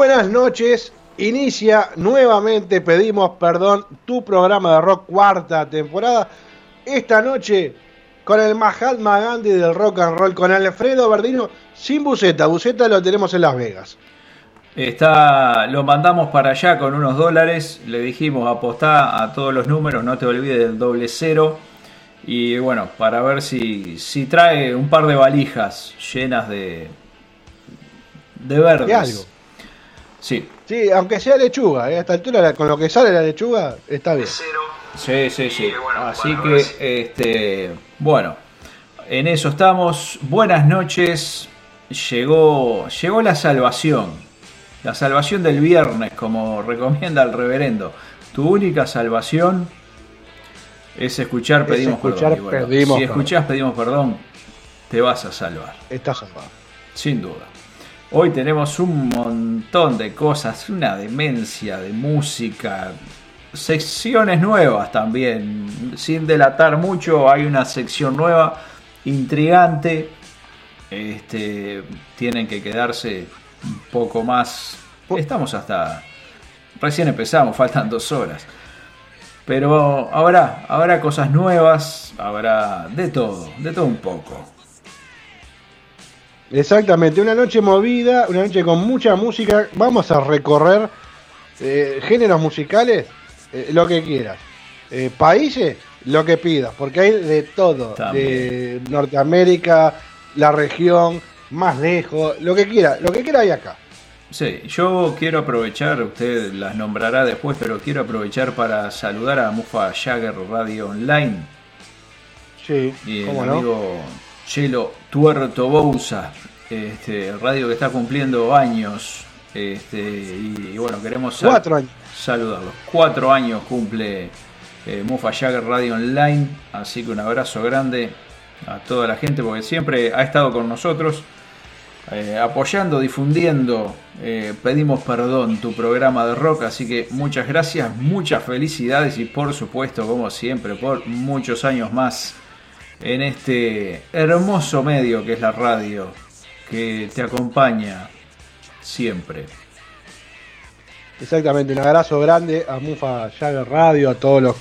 Buenas noches. Inicia nuevamente, pedimos perdón, tu programa de rock cuarta temporada. Esta noche con el Mahatma Gandhi del rock and roll, con Alfredo Verdino, sin buceta. Buceta lo tenemos en Las Vegas. Está, lo mandamos para allá con unos dólares. Le dijimos apostá a todos los números, no te olvides del doble cero. Y bueno, para ver si, si trae un par de valijas llenas de, de verdes. De algo. Sí, Sí, aunque sea lechuga, eh, a esta altura con lo que sale la lechuga está bien. sí, sí, sí. Así que, este, bueno, en eso estamos. Buenas noches. Llegó, llegó la salvación. La salvación del viernes, como recomienda el reverendo. Tu única salvación es escuchar Es pedimos escuchar perdón. Y bueno, Pedimos si Perdón. escuchás pedimos perdón, te vas a salvar. Está salvado. Sin duda. Hoy tenemos un montón de cosas, una demencia de música, secciones nuevas también. Sin delatar mucho, hay una sección nueva, intrigante. Este, tienen que quedarse un poco más. Estamos hasta. Recién empezamos, faltan dos horas. Pero habrá, habrá cosas nuevas, habrá de todo, de todo un poco. Exactamente, una noche movida, una noche con mucha música. Vamos a recorrer eh, géneros musicales, eh, lo que quieras. Eh, países, lo que pidas, porque hay de todo. De Norteamérica, la región, más lejos, lo que quiera, lo que quiera hay acá. Sí, yo quiero aprovechar, usted las nombrará después, pero quiero aprovechar para saludar a Mufa Jagger Radio Online Sí, y el no. amigo Chelo Tuerto Bouza, este, radio que está cumpliendo años. Este, y, y bueno, queremos sal- Cuatro años. saludarlos. Cuatro años cumple eh, Mufa Jagger Radio Online, así que un abrazo grande a toda la gente porque siempre ha estado con nosotros. eh, apoyando, difundiendo, eh, pedimos perdón tu programa de rock, así que muchas gracias, muchas felicidades y por supuesto, como siempre, por muchos años más en este hermoso medio que es la radio, que te acompaña siempre. Exactamente, un abrazo grande a Mufa Jagger Radio, a todos los.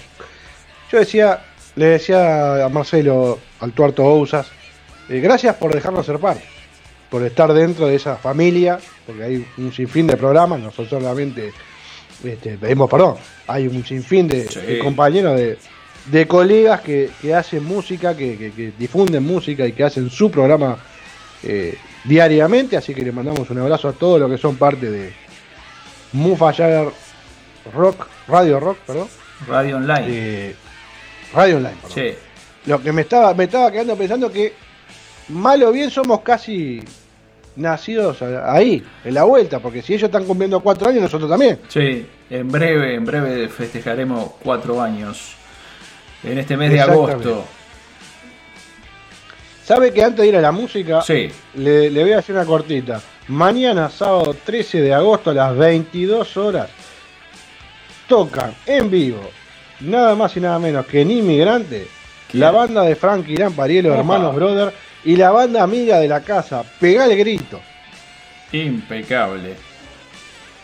Yo decía, le decía a Marcelo, al tuerto Bouzas, eh, gracias por dejarnos ser parte, por estar dentro de esa familia, porque hay un sinfín de programas, nosotros solamente este, pedimos perdón, hay un sinfín de, Sí. de compañeros, de, de colegas que, que hacen música, que, que- que difunden música y que hacen su programa eh, diariamente, así que le mandamos un abrazo a todos los que son parte de Mufa Rock, Radio Rock, perdón. Radio Online. Eh, Radio Online, perdón. Sí, Lo que me estaba, me estaba quedando pensando que mal o bien somos casi nacidos ahí, en la vuelta, porque si ellos están cumpliendo cuatro años, nosotros también. sí, en breve, en breve festejaremos cuatro años en este mes de agosto. ¿Sabe que antes de ir a la música, Sí, le, le voy a hacer una cortita? Mañana, sábado 13 de agosto, a las 22 horas, tocan en vivo, nada más y nada menos que en Inmigrante, la banda de Frank Irán Parielo, Opa. hermanos Brother, y la banda amiga de la casa, Pegá el Grito. impecable.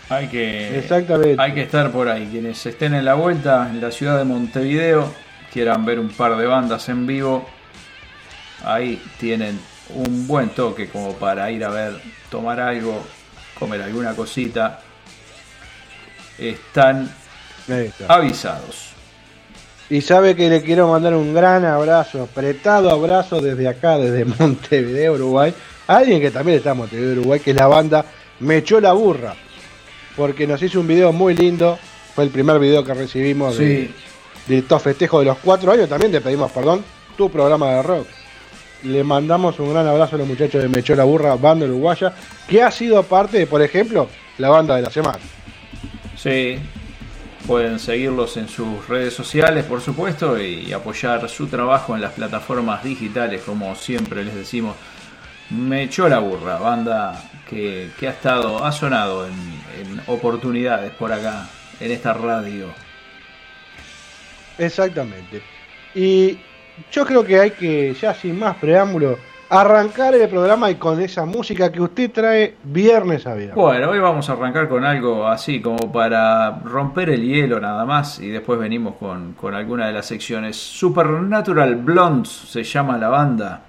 Hay que, Exactamente. hay que estar por ahí. Quienes estén en la vuelta en la ciudad de Montevideo, quieran ver un par de bandas en vivo, ahí tienen un buen toque como para ir a ver, tomar algo, comer alguna cosita, están avisados. Y sabe que le quiero mandar un gran abrazo, apretado abrazo desde acá, desde Montevideo, Uruguay. A alguien que también está en Montevideo, Uruguay, que es la banda Me echó la burra. Porque nos hizo un video muy lindo. Fue el primer video que recibimos de estos festejos de los cuatro años. También te pedimos perdón, tu programa de rock. Le mandamos un gran abrazo a los muchachos de Me echó la burra, banda uruguaya, que ha sido parte de, por ejemplo, la banda de la semana. Sí, pueden seguirlos en sus redes sociales, por supuesto, y apoyar su trabajo en las plataformas digitales, como siempre les decimos. Me echó la burra, banda que, que ha estado, ha sonado en oportunidades por acá, en esta radio. Exactamente. Y yo creo que hay que, ya sin más preámbulo, arrancar el programa y con esa música que usted trae viernes a viernes. Bueno, hoy vamos a arrancar con algo así, como para romper el hielo nada más, y después venimos con, con alguna de las secciones. Supernatural Blondes se llama la banda,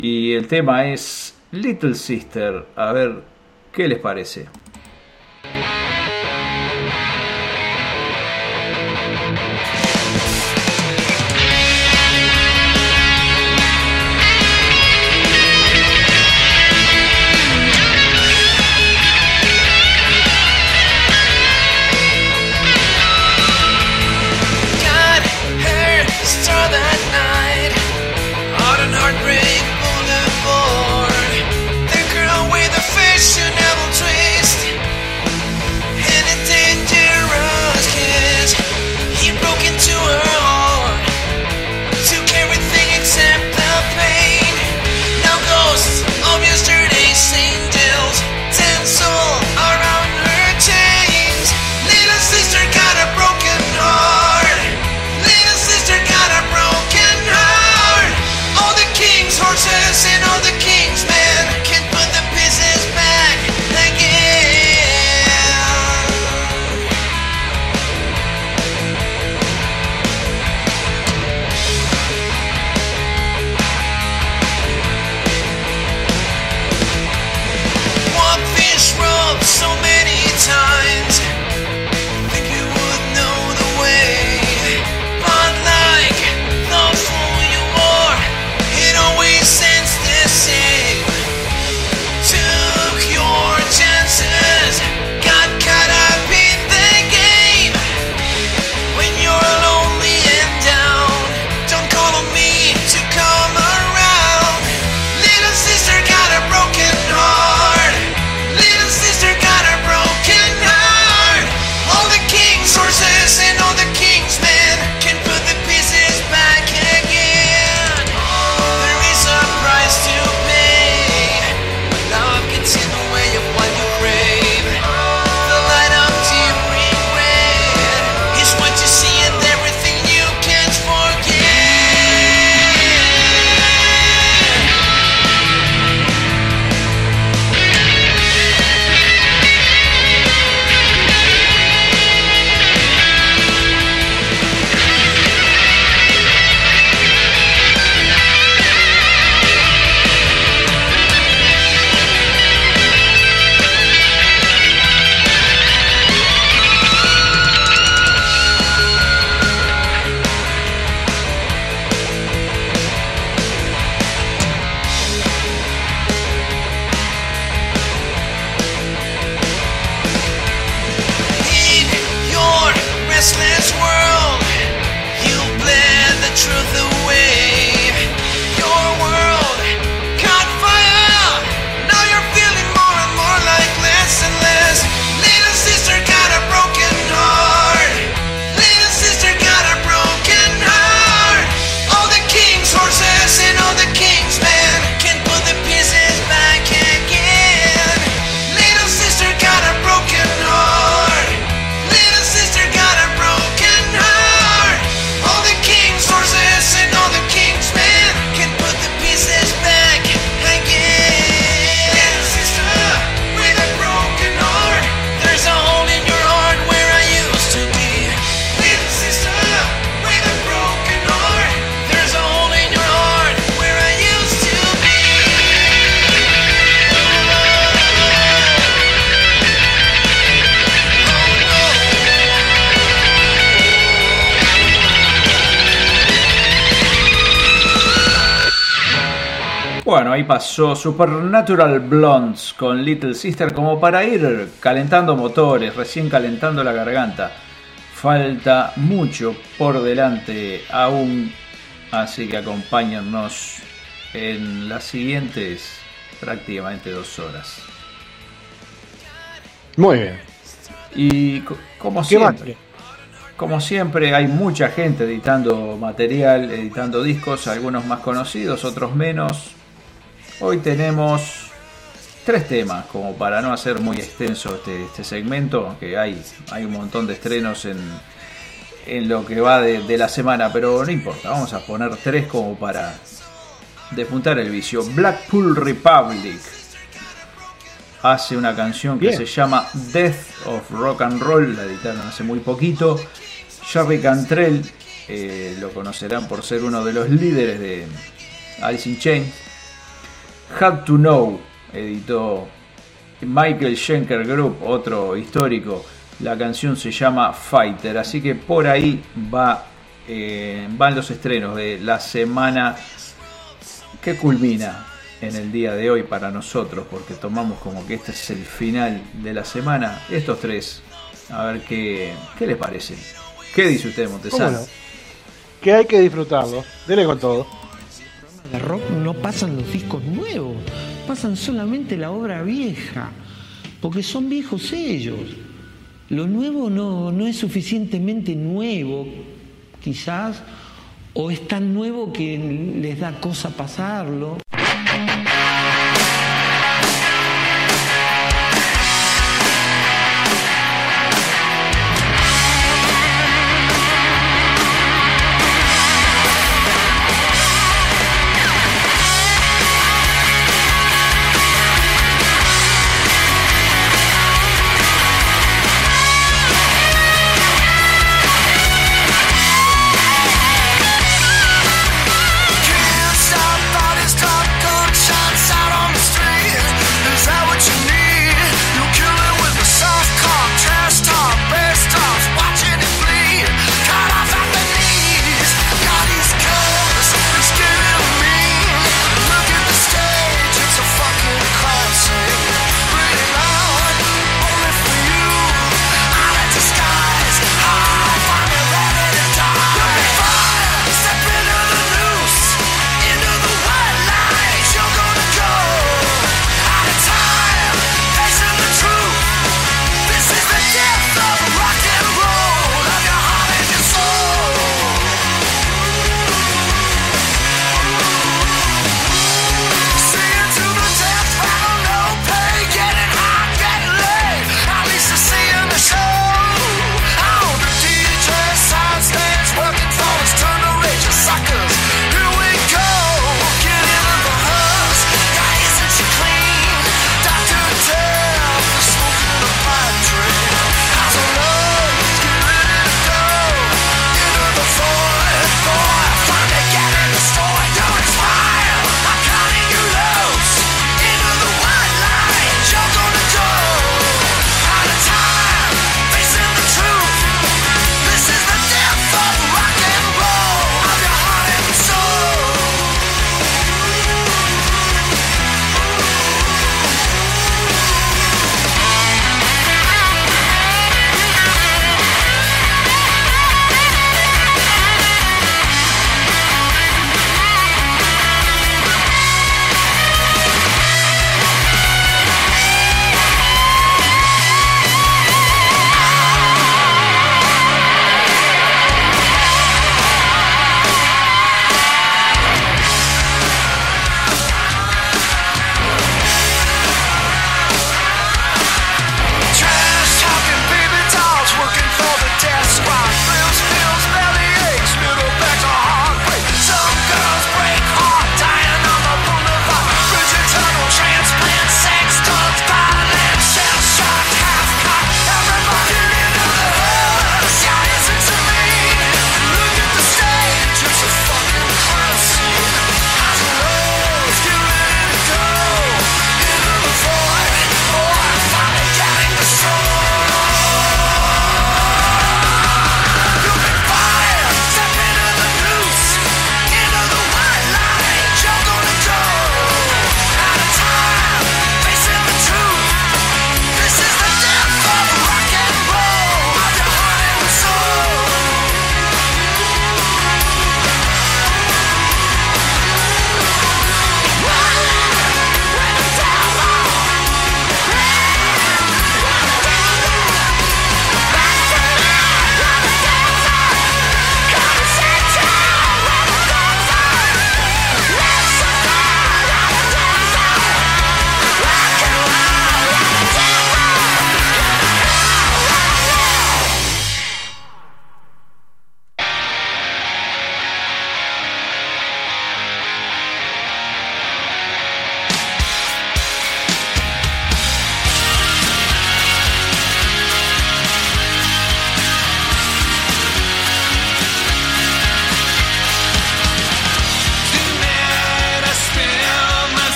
y el tema es Little Sister. A ver, ¿qué les parece? Supernatural Blondes con Little Sister como para ir calentando motores, recién calentando la garganta. Falta mucho por delante aún, así que acompáñennos en las siguientes prácticamente dos horas. Muy bien. Y co- como siempre, como siempre hay mucha gente editando material, editando discos, algunos más conocidos, otros menos. Hoy tenemos tres temas, como para no hacer muy extenso este, este segmento, aunque hay, hay un montón de estrenos en, en lo que va de, de la semana, pero no importa, vamos a poner tres como para despuntar el vicio. Blackpool Republic hace una canción que Bien. se llama Death of Rock and Roll, la editaron hace muy poquito. Jerry Cantrell, eh, lo conocerán por ser uno de los líderes de Alice in Chains. Had to Know, editó Michael Schenker Group, otro histórico. La canción se llama Fighter, así que por ahí va, eh, van los estrenos de la semana que culmina en el día de hoy para nosotros, porque tomamos como que este es el final de la semana. Estos tres, a ver qué, qué les parece. ¿Qué dice usted, ¿Cómo Montesano? no? Que hay que disfrutarlo. Dele con todo. De rock no pasan los discos nuevos, pasan solamente la obra vieja, porque son viejos ellos. Lo nuevo no, no es suficientemente nuevo, quizás, o es tan nuevo que les da cosa pasarlo.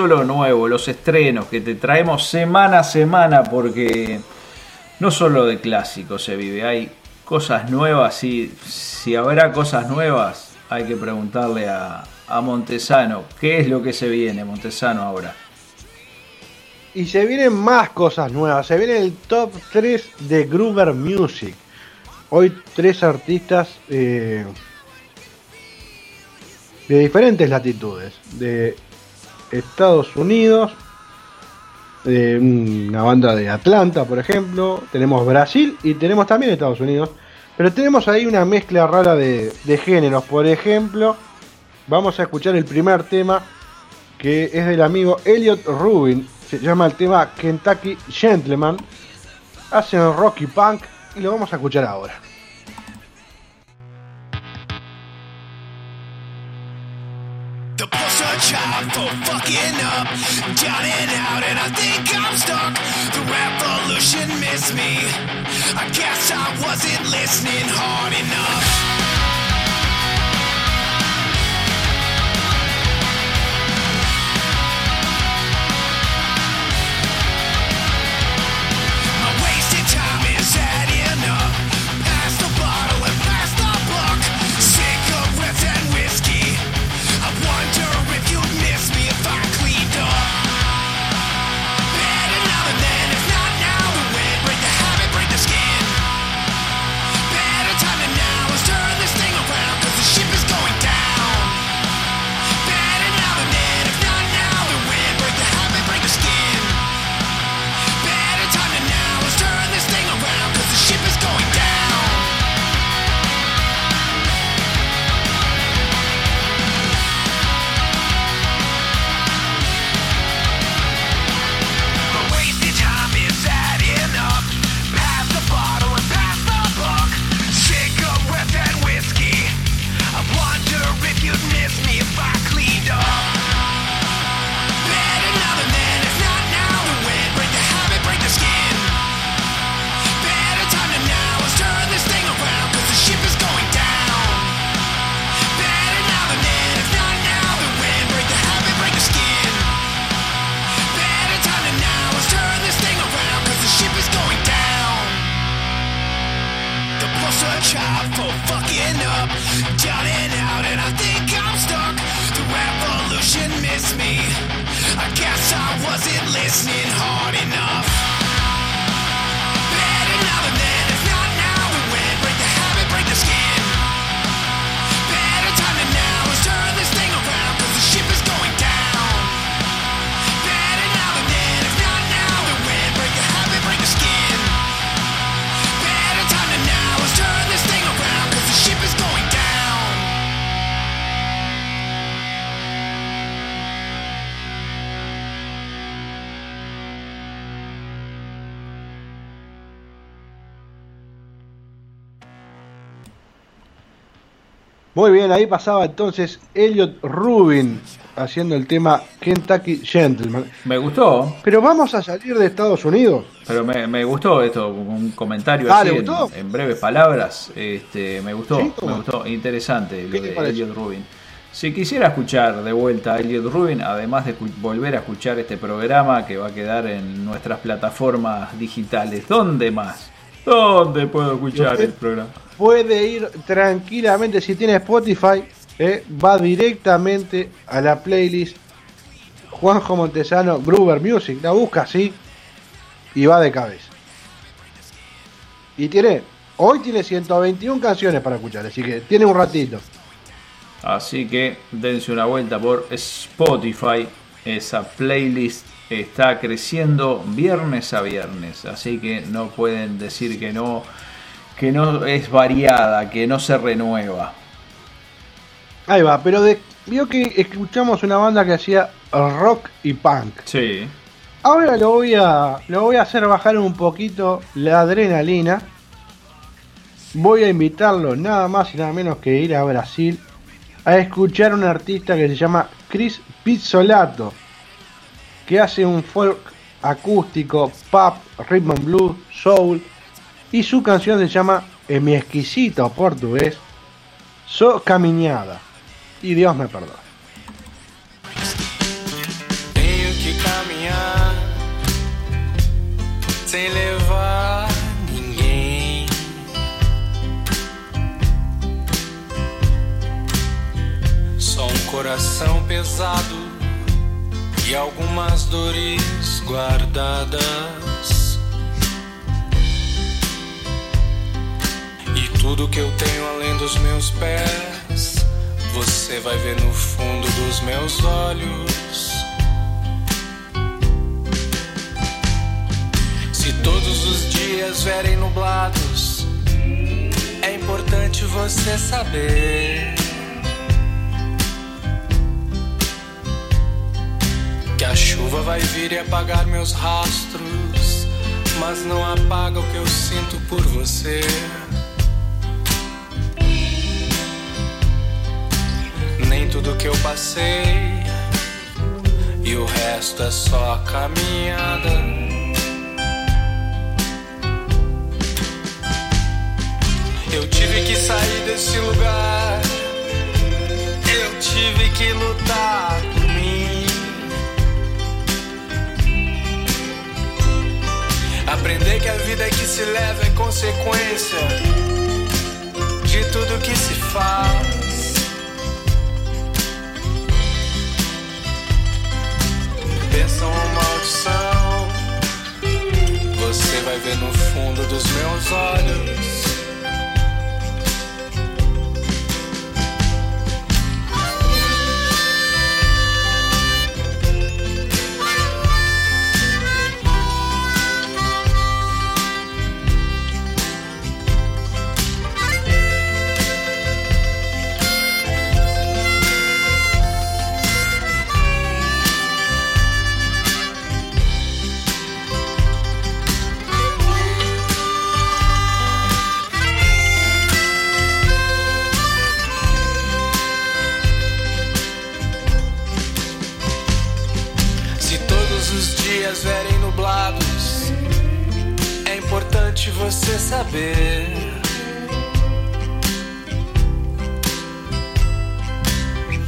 Pasó lo nuevo, los estrenos que te traemos semana a semana porque no solo de clásicos se vive, hay cosas nuevas y si habrá cosas nuevas hay que preguntarle a, a Montesano qué es lo que se viene Montesano ahora. Y se vienen más cosas nuevas. Se viene el top 3 de Groover Music. Hoy tres artistas eh, de diferentes latitudes. De Estados Unidos, de una banda de Atlanta, por ejemplo. Tenemos Brasil y tenemos también Estados Unidos. Pero tenemos ahí una mezcla rara de, de géneros. Por ejemplo, vamos a escuchar el primer tema que es del amigo Elliot Rubin. Se llama el tema Kentucky Gentleman. Hacen rock y punk y lo vamos a escuchar ahora. The poster child for fucking up, down and out, and I think I'm stuck. The revolution missed me. I guess I wasn't listening hard enough. Ahí pasaba entonces Elliot Rubin haciendo el tema Kentucky Gentleman. Me gustó, Pero vamos a salir de Estados Unidos. pero me, me gustó esto, un comentario Ah, así ¿le en, en breves palabras. Este, me gustó, me gustó, interesante lo ¿Qué te de? Elliot Rubin. Si quisiera escuchar de vuelta a Elliot Rubin, además de volver a escuchar este programa que va a quedar en nuestras plataformas digitales, ¿dónde más? ¿Dónde puedo escuchar Usted- el programa? Puede ir tranquilamente, si tiene Spotify, eh, va directamente a la playlist Juanjo Montesano Groover Music. La busca así y va de cabeza. Y tiene, hoy tiene 121 canciones para escuchar, así que tiene un ratito. Así que dense una vuelta por Spotify. Esa playlist está creciendo viernes a viernes. Así que no pueden decir que no, que no es variada, que no se renueva. Ahí va, pero de, vio que escuchamos una banda que hacía rock y punk. Sí. Ahora lo voy a lo voy a hacer bajar un poquito la adrenalina. Voy a invitarlo nada más y nada menos que ir a Brasil a escuchar a un artista que se llama Chris Pizzolato, que hace un folk acústico, pop, rhythm and blues, soul, y su canción se llama, en mi exquisito portugués, So Caminhada. Y Dios me perdone. Tenho que caminhar levar ninguém. Só um coração pesado. E algumas dores guardadas. E tudo que eu tenho além dos meus pés, você vai ver no fundo dos meus olhos. Se todos os dias verem nublados, é importante você saber a chuva vai vir e apagar meus rastros, mas não apaga o que eu sinto por você. Nem tudo que eu passei e o resto é só a caminhada. Eu tive que sair desse lugar. Eu tive que lutar Aprender que a vida que se leva é consequência de tudo que se faz. Bênção ou maldição, você vai ver no fundo dos meus olhos. Saber.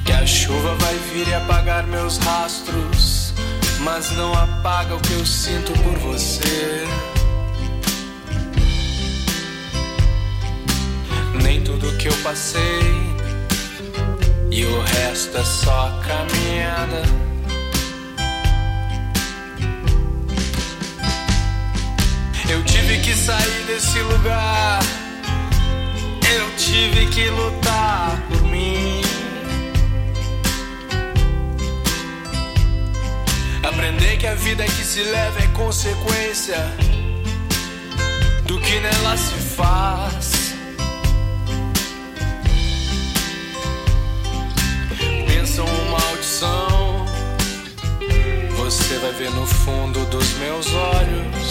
Que a chuva vai vir e apagar meus rastros, mas não apaga o que eu sinto por você. Nem tudo que eu passei, e o resto é só caminhada. Tive que sair desse lugar. Eu tive que lutar por mim. Aprender que a vida que se leva é consequência do que nela se faz. Bênção ou maldição, você vai ver no fundo dos meus olhos.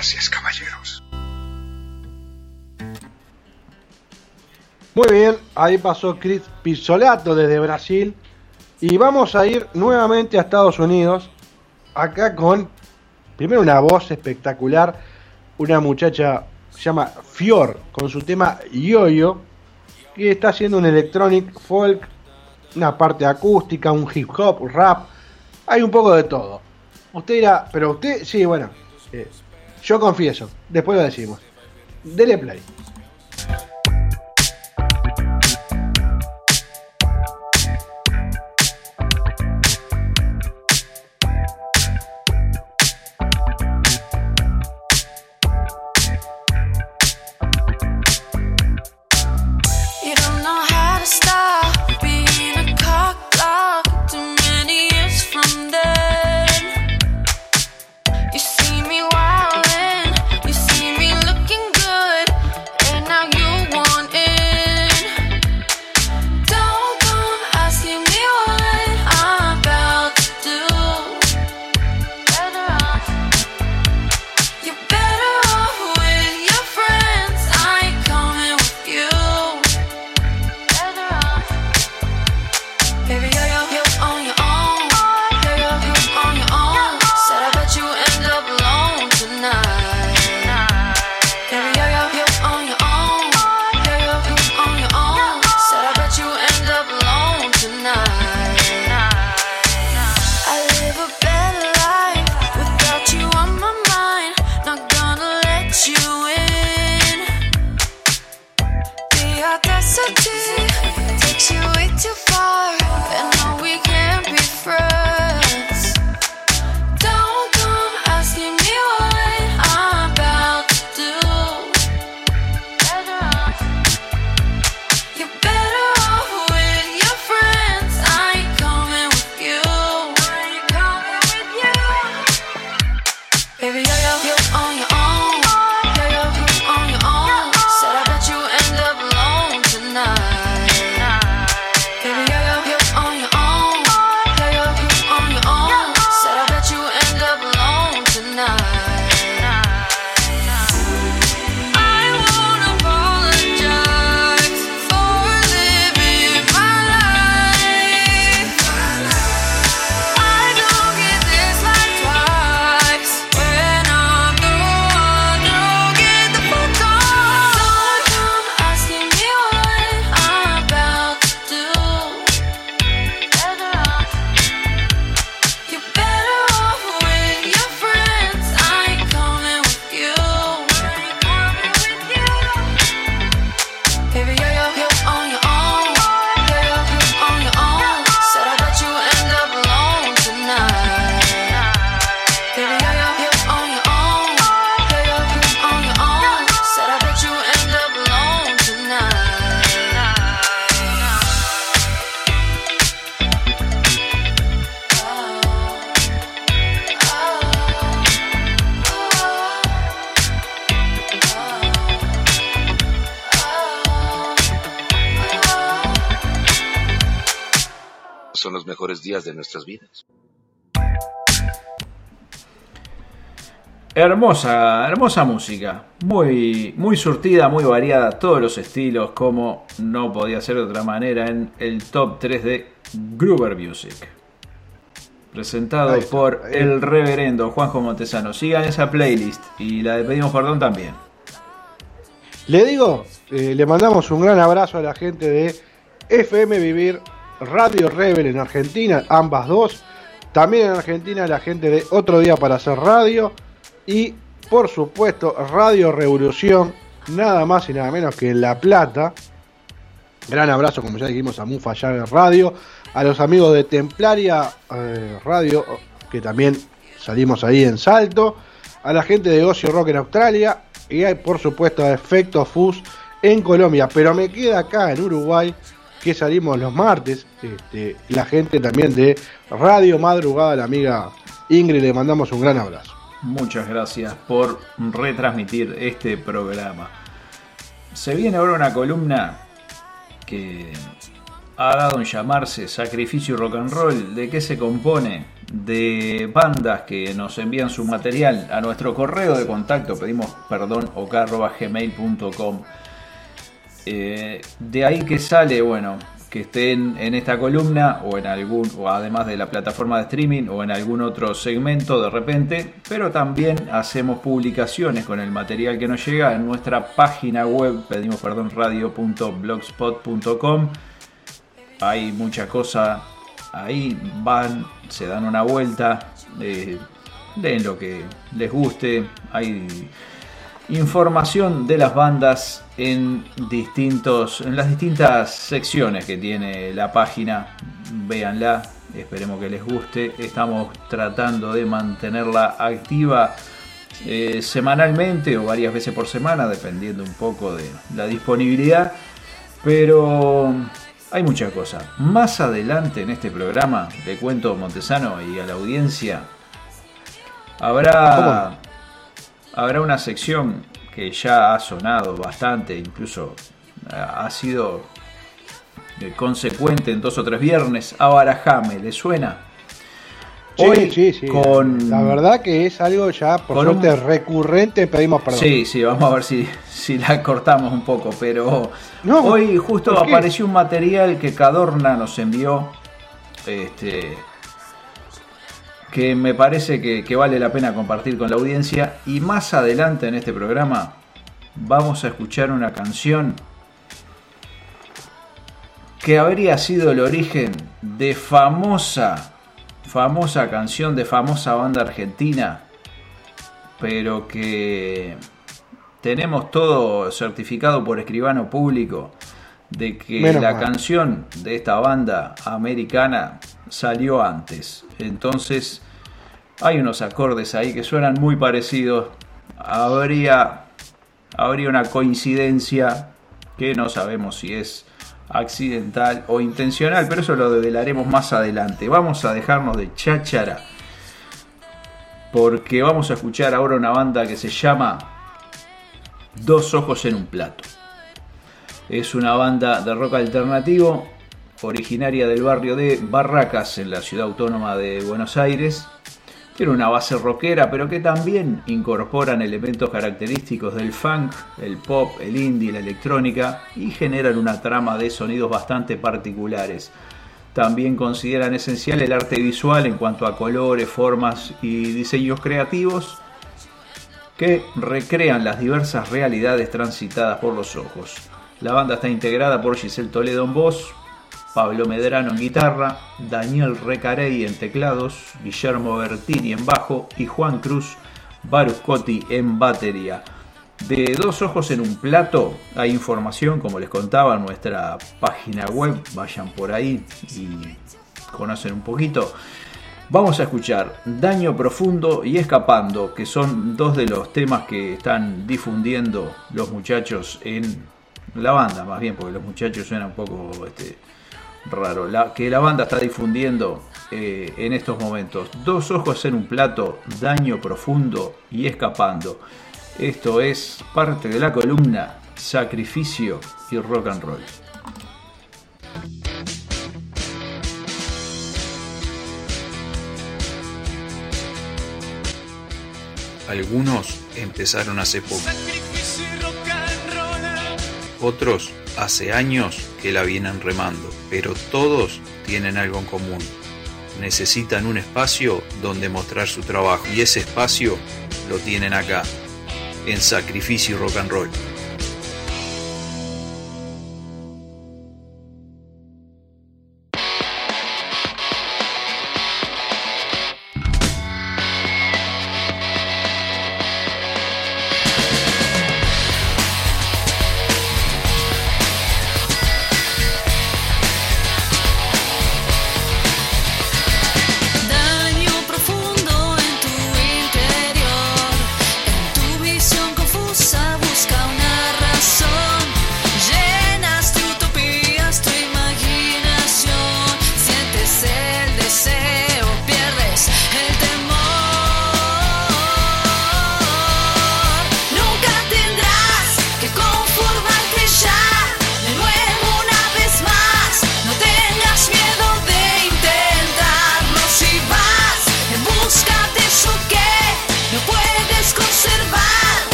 Gracias, caballeros. Muy bien, ahí pasó Chris Pizzolato desde Brasil. Y vamos a ir nuevamente a Estados Unidos. Acá con, primero una voz espectacular. Una muchacha se llama Fior con su tema Yo-Yo. Que está haciendo un electronic folk, una parte acústica, un hip hop, rap. Hay un poco de todo. Usted dirá, pero usted, sí, bueno. eh, yo confieso, después lo decimos. Dele play. De nuestras vidas. Hermosa, hermosa música. Muy, muy surtida, muy variada, todos los estilos, como no podía ser de otra manera en el top 3 de Groover Music. Presentado está, por el reverendo Juanjo Montesano. Sigan esa playlist y la de Pedimos Perdón también. Le digo, eh, le mandamos un gran abrazo a la gente de FM Vivir, Radio Rebel en Argentina, ambas dos. También en Argentina la gente de Otro Día para Hacer Radio. Y por supuesto Radio Revolución, nada más y nada menos que en La Plata. Gran abrazo, como ya dijimos, a Mufa Jagger Radio, a los amigos de Templaria eh, Radio, que también salimos ahí en Salto, a la gente de Ocio Rock en Australia y hay, por supuesto a Efecto Fus en Colombia. Pero me queda acá en Uruguay que salimos los martes, este, la gente también de Radio Madrugada, la amiga Ingrid, le mandamos un gran abrazo. Muchas gracias por retransmitir este programa. Se viene ahora una columna que ha dado en llamarse Sacrificio Rock and Roll. ¿De qué se compone? De bandas que nos envían su material a nuestro correo de contacto, pedimos perdón, oca.gmail.com. Eh, de ahí que sale, bueno, que estén en esta columna o en algún, o además de la plataforma de streaming o en algún otro segmento de repente, pero también hacemos publicaciones con el material que nos llega en nuestra página web, pedimos perdón, radio.blogspot.com. Hay mucha cosa ahí, van, se dan una vuelta, eh, leen lo que les guste, hay información de las bandas en distintos en las distintas secciones que tiene la página. Véanla esperemos que les guste. Estamos tratando de mantenerla activa eh, semanalmente o varias veces por semana dependiendo un poco de la disponibilidad. Pero hay muchas cosas más adelante en este programa le cuento Montesano y a la audiencia habrá habrá una sección que ya ha sonado bastante, incluso eh, ha sido eh, consecuente en dos o tres viernes. Abarajame, ¿le suena? Sí, Hoy sí, sí. con- La verdad que es algo ya, por suerte, un- recurrente, pedimos perdón. Sí, sí, vamos a ver si, si la cortamos un poco, pero No, hoy justo apareció un material que Cadorna nos envió, este, que me parece que, que vale la pena compartir con la audiencia y más adelante en este programa vamos a escuchar una canción que habría sido el origen de famosa, famosa canción de famosa banda argentina, pero que tenemos todo certificado por escribano público de que Menos la mal. canción de esta banda americana salió antes. Entonces hay unos acordes ahí que suenan muy parecidos. Habría, habría una coincidencia que no sabemos si es accidental o intencional, pero eso lo develaremos más adelante. Vamos a dejarnos de cháchara porque vamos a escuchar ahora una banda que se llama Dos Ojos en un Plato. Es una banda de rock alternativo originaria del barrio de Barracas en la ciudad autónoma de Buenos Aires. Tiene una base rockera, pero que también incorporan elementos característicos del funk, el pop, el indie, la electrónica y generan una trama de sonidos bastante particulares. También consideran esencial el arte visual en cuanto a colores, formas y diseños creativos que recrean las diversas realidades transitadas por los ojos. La banda está integrada por Giselle Toledo en voz, Pablo Medrano en guitarra, Daniel Recarey en teclados, Guillermo Bertini en bajo y Juan Cruz Baruscotti en batería. De dos ojos en un plato hay información, como les contaba, en nuestra página web. Vayan por ahí y conocen un poquito. Vamos a escuchar Daño Profundo y Escapando, que son dos de los temas que están difundiendo los muchachos en la banda, más bien, porque los muchachos suenan un poco este, raro la, que la banda está difundiendo eh, en estos momentos. Dos ojos en un plato, daño profundo y escapando. Esto es parte de la columna Sacrificio y Rock and Roll. Algunos empezaron hace poco. Otros hace años que la vienen remando, pero todos tienen algo en común. Necesitan un espacio donde mostrar su trabajo y ese espacio lo tienen acá, en Sacrificio Rock and Roll.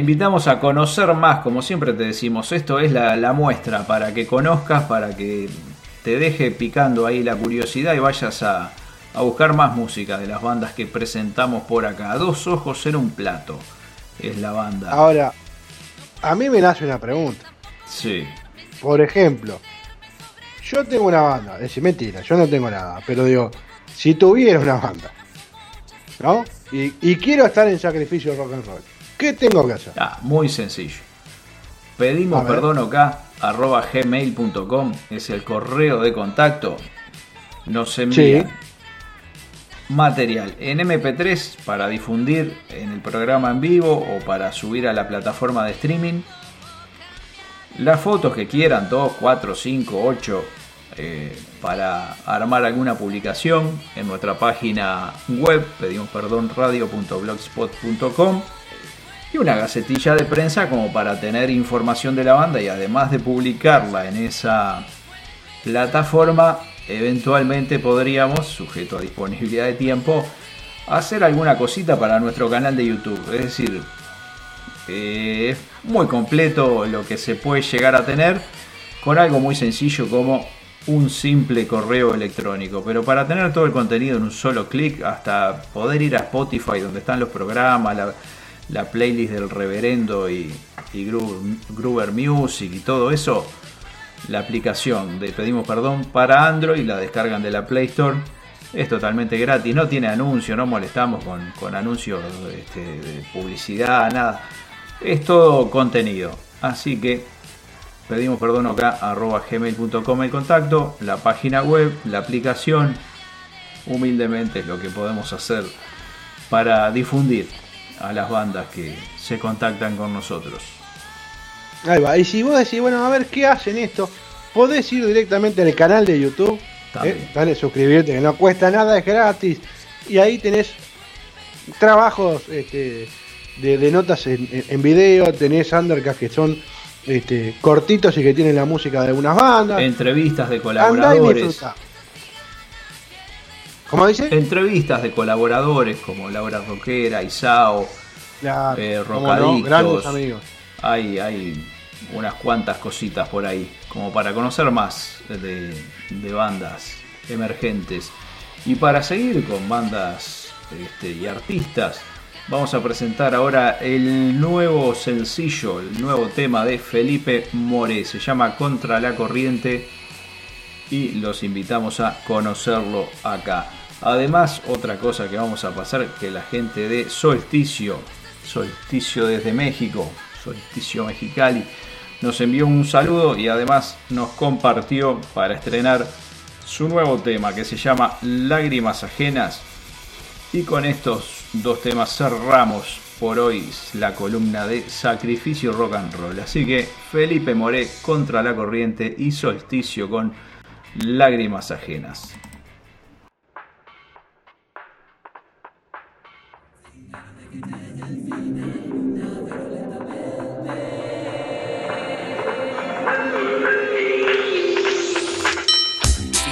Invitamos a conocer más, como siempre te decimos, esto es la, la muestra para que conozcas, para que te deje picando ahí la curiosidad y vayas a, a buscar más música de las bandas que presentamos por acá. Dos ojos en un plato es la banda. Ahora, a mí me nace una pregunta. Sí. Por ejemplo, yo tengo una banda, es decir, mentira, yo no tengo nada, pero digo, si tuviera una banda, ¿no? Y, y quiero estar en sacrificio rock and roll, ¿qué tengo que hacer? Ah, muy sencillo. Pedimos perdón acá, arroba gmail.com, es el correo de contacto. Nos envían Sí. material en MP3 para difundir en el programa en vivo o para subir a la plataforma de streaming. Las fotos que quieran, 2, 4, 5, 8, eh, para armar alguna publicación en nuestra página web, pedimos perdón, radio.blogspot.com una gacetilla de prensa como para tener información de la banda y además de publicarla en esa plataforma, eventualmente podríamos, sujeto a disponibilidad de tiempo, hacer alguna cosita para nuestro canal de YouTube. Es decir, eh, es muy completo lo que se puede llegar a tener con algo muy sencillo como un simple correo electrónico. Pero para tener todo el contenido en un solo clic, hasta poder ir a Spotify donde están los programas, la, la playlist del reverendo y, y Music y todo eso, la aplicación de Pedimos Perdón para Android, la descargan de la Play Store. Es totalmente gratis, no tiene anuncio, no molestamos con, con anuncios este, de publicidad, nada. Es todo contenido. Así que pedimos perdón acá, arroba gmail.com el contacto, la página web, la aplicación. Humildemente es lo que podemos hacer para difundir a las bandas que se contactan con nosotros. Ahí va, y si vos decís, bueno, a ver, ¿qué hacen esto? Podés ir directamente al canal de YouTube. ¿eh? dale suscribirte, que no cuesta nada, es gratis, y ahí tenés trabajos este, de, de notas en, video, tenés undercasts que son este, cortitos y que tienen la música de algunas bandas. Entrevistas de Andá y colaboradores. ¿Cómo dice? Entrevistas de colaboradores como Laura Roquera, Isao, Claro, eh, no, Rocaditos. grandes amigos. Hay, hay unas cuantas cositas por ahí, como para conocer más de, de bandas emergentes. Y para seguir con bandas este, y artistas, vamos a presentar ahora el nuevo sencillo, el nuevo tema de Felipe More. Se llama Contra la Corriente y los invitamos a conocerlo acá. Además, otra cosa que vamos a pasar, que la gente de Solsticio, Solsticio desde México, Solsticio Mexicali, nos envió un saludo y además nos compartió para estrenar su nuevo tema que se llama Lágrimas Ajenas. Y con estos dos temas cerramos por hoy la columna de Sacrificio Rock and Roll. Así que Felipe Moré contra la corriente y Solsticio con Lágrimas Ajenas.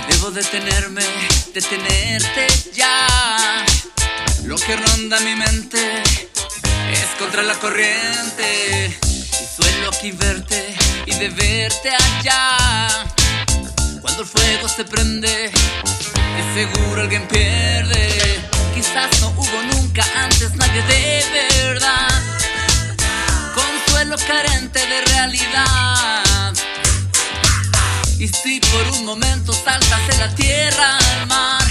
Debo detenerme, detenerte ya. Lo que ronda mi mente es contra la corriente. Y suelo aquí verte y de verte allá. Cuando el fuego se prende, de seguro alguien pierde. Quizás no hubo nunca antes nadie de verdad. Consuelo carente de realidad. Y si por un momento saltas de la tierra al mar,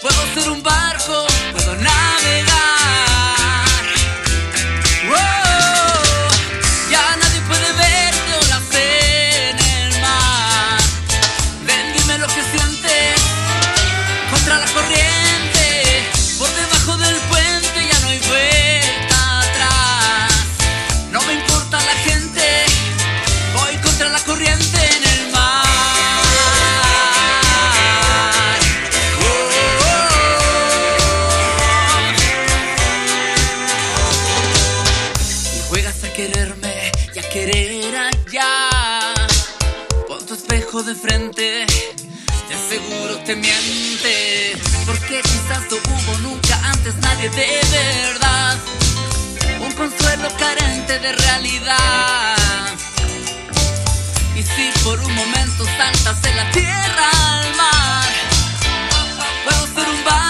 puedo ser un barco, puedo navegar. Juegas a quererme y a querer allá. Pon tu espejo de frente, de seguro te miente. Porque quizás no hubo nunca antes nadie de verdad. Un corriente de realidad. Y si por un momento saltas de la tierra al mar, puedo ser un barco,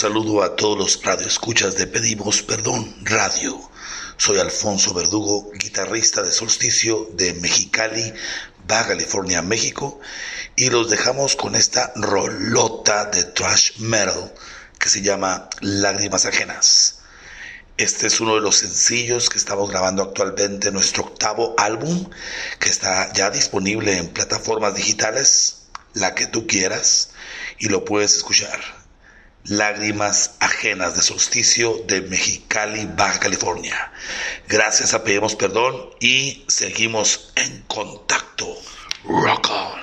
saludo a todos los radioescuchas de Pedimos Perdón Radio. Soy Alfonso Verdugo, guitarrista de Solsticio de Mexicali, Baja California, México, y los dejamos con esta rolota de thrash metal que se llama Lágrimas Ajenas. Este es uno de los sencillos que estamos grabando actualmente, nuestro octavo álbum, que está ya disponible en plataformas digitales, la que tú quieras, y lo puedes escuchar. Lágrimas ajenas de solsticio de Mexicali, Baja California. Gracias a Pedimos Perdón y seguimos en contacto. Rock on.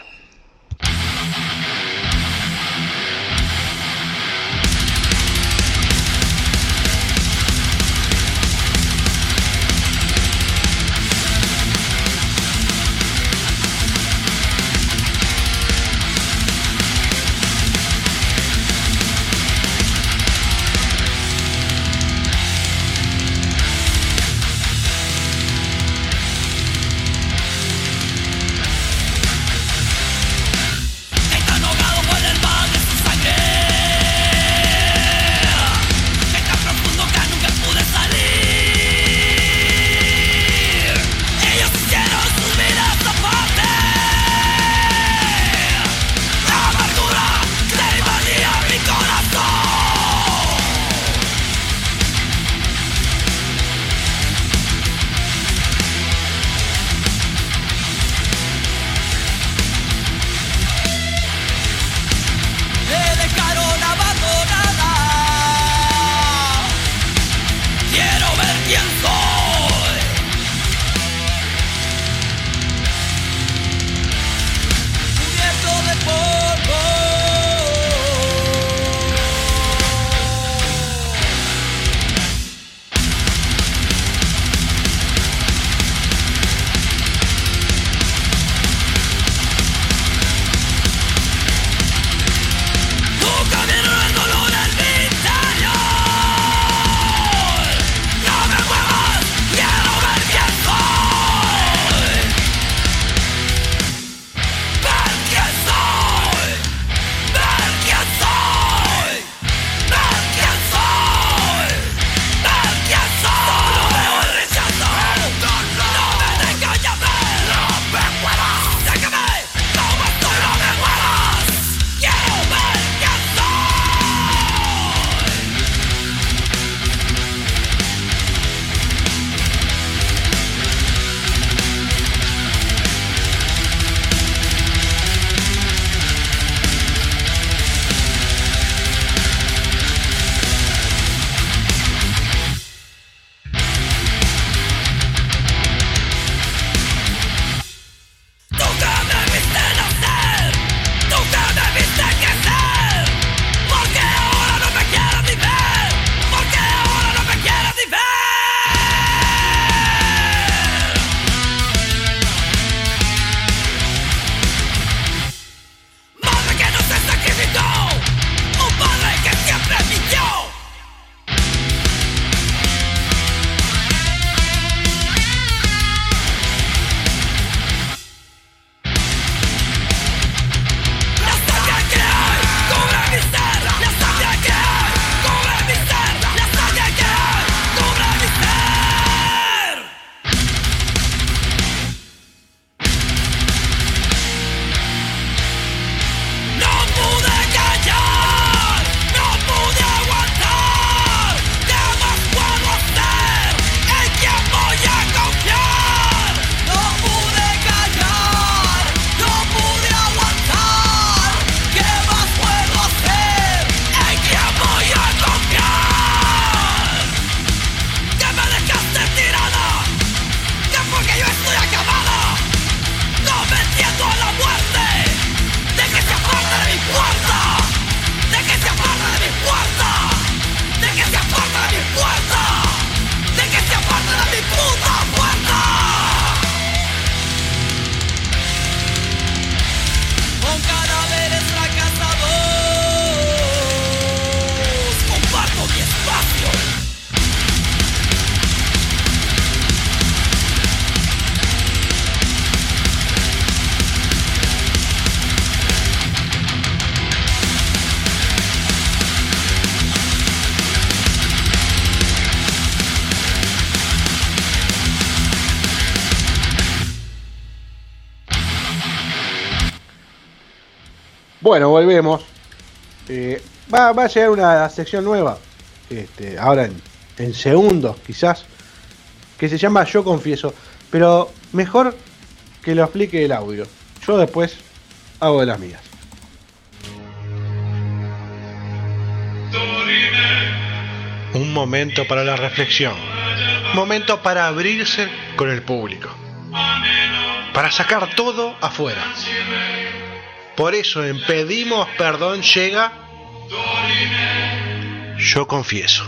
Bueno, volvemos. Eh, va, a llegar una sección nueva. Este, ahora en, en segundos, quizás. Que se llama Yo Confieso. Pero mejor que lo explique el audio. Yo después hago de las mías. Un momento para la reflexión. Momento para abrirse con el público. Para sacar todo afuera. Por eso en Pedimos Perdón llega Yo Confieso.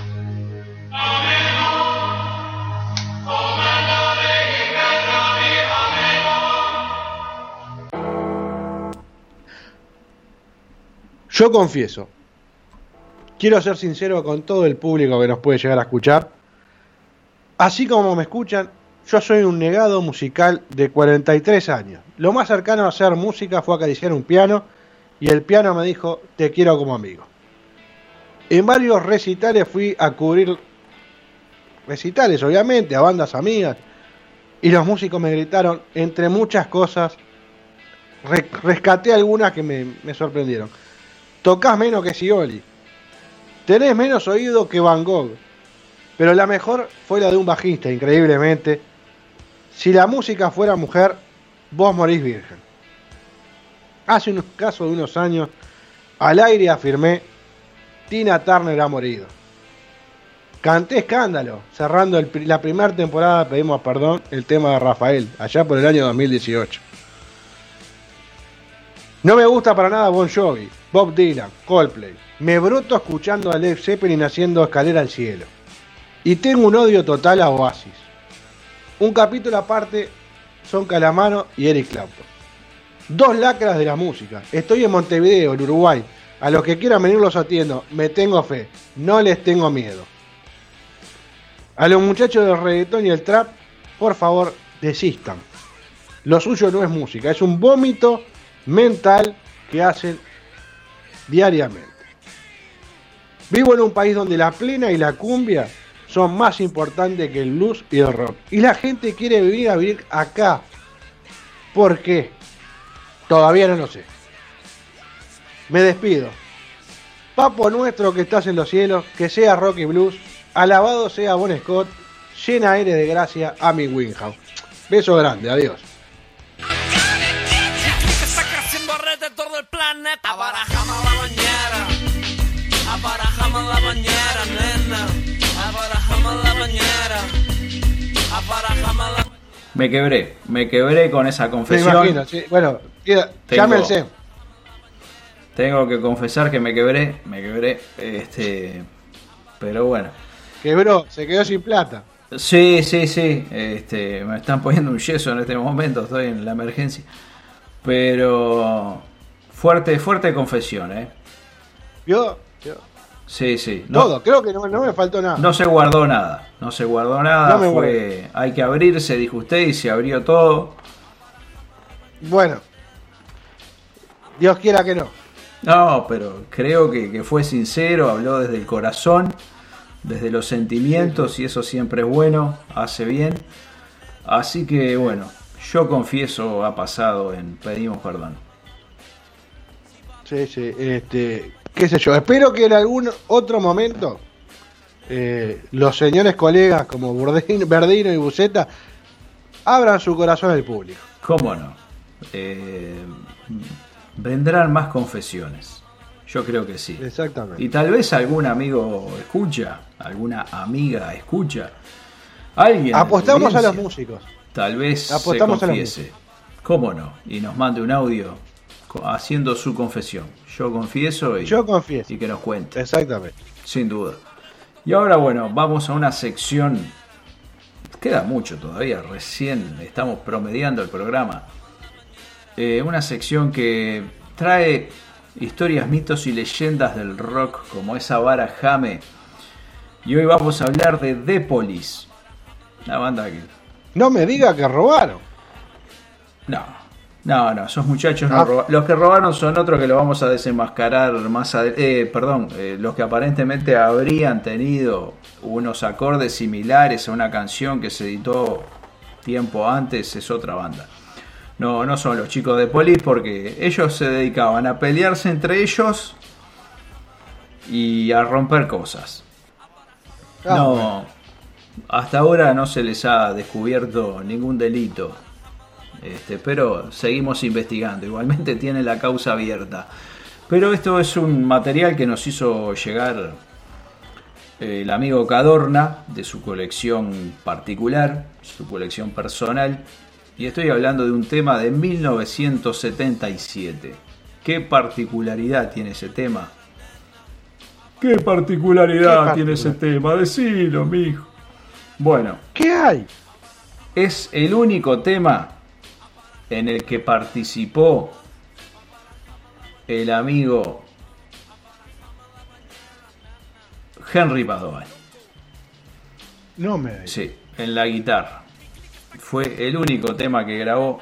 Yo confieso. Quiero ser sincero con todo el público que nos puede llegar a escuchar. Así como me escuchan, yo soy un negado musical de 43 años. Lo más cercano a hacer música fue acariciar un piano y el piano me dijo, te quiero como amigo. En varios recitales fui a cubrir recitales, obviamente, a bandas amigas, y los músicos me gritaron, entre muchas cosas, re- rescaté algunas que me, me sorprendieron. Tocás menos que Scioli. Tenés menos oído que Van Gogh. Pero la mejor fue la de un bajista, increíblemente. Si la música fuera mujer, vos morís virgen. Hace un caso de unos años, al aire afirmé, Tina Turner ha morido. Canté escándalo, cerrando la primera temporada, pedimos perdón, el tema de Rafael, allá por el año 2018. No me gusta para nada Bon Jovi, Bob Dylan, Coldplay. Me broto escuchando a Led Zeppelin haciendo escalera al cielo. Y tengo un odio total a Oasis. Un capítulo aparte son Calamaro y Eric Clapton. Dos lacras de la música. Estoy en Montevideo, en Uruguay. A los que quieran venir los atiendo. Me tengo fe. No les tengo miedo. A los muchachos del reggaetón y el trap, por favor, desistan. Lo suyo no es música, es un vómito mental que hacen diariamente. Vivo en un país donde la plena y la cumbia son más importantes que el blues y el rock. Y la gente quiere vivir a vivir acá. ¿Por qué? Todavía no lo sé. Me despido. Papo nuestro que estás en los cielos, que sea rock y blues. Alabado sea Bon Scott. Llena aire de gracia a mi Winhouse. Beso grande, adiós. Me quebré, me quebré con esa Me confesión. imagino, sí. Bueno, queda- Tengo- llámense. Tengo que confesar que me quebré, me quebré. Este, pero bueno. Quebró, se quedó sin plata. Sí, sí, sí. Este, me están poniendo un yeso en este momento, estoy en la emergencia. Pero fuerte, fuerte confesión, ¿eh? ¿Vio? Yo- Sí, sí. No, Todo, creo que no, no me faltó nada. no se guardó nada, no se guardó nada. No fue, hay que abrirse, dijo usted, y se abrió todo. Bueno, Dios quiera que no. No, pero creo que, que fue sincero, habló desde el corazón, desde los sentimientos, y eso siempre es bueno, hace bien. Así que bueno, yo confieso ha pasado en Pedimos Perdón. Sí, sí, este, qué sé yo. Espero que en algún otro momento eh, los señores colegas como Burdin- Verdino y Buceta abran su corazón al público. ¿Cómo no? Eh, vendrán más confesiones. Yo creo que sí. Exactamente. Y tal vez algún amigo escucha, alguna amiga escucha. Alguien. Apostamos a los músicos. Tal vez Apostamos se confiese. ¿Cómo no? Y nos mande un audio haciendo su confesión. Yo confieso y, Yo confieso. y que nos cuente. Exactamente. Sin duda. Y ahora, bueno, vamos a una sección. Queda mucho todavía, recién estamos promediando el programa. Eh, una sección que trae historias, mitos y leyendas del rock, como esa vara Jame. Y hoy vamos a hablar de The Police. Una banda que. No me diga que robaron. No, no, no, esos muchachos no Ah. roba- Los que robaron son otros que lo vamos a desenmascarar más adelante. perdón, eh, los que aparentemente habrían tenido unos acordes similares a una canción que se editó tiempo antes es otra banda. No, no son los chicos de Police porque ellos se dedicaban a pelearse entre ellos y a romper cosas. Ah, no, bueno. hasta ahora no se les ha descubierto ningún delito. Este, pero seguimos investigando. Igualmente tiene la causa abierta. Pero esto es un material que nos hizo llegar eh, el amigo Cadorna de su colección particular, su colección personal. Y estoy hablando de un tema de 1977. ¿Qué particularidad tiene ese tema? ¿Qué particularidad ¿Qué tiene ese tema? Decilo, mijo. Bueno, ¿Qué hay? es el único tema en el que participó el amigo Henry Padovani. No me. Sí, en la guitarra. Fue el único tema que grabó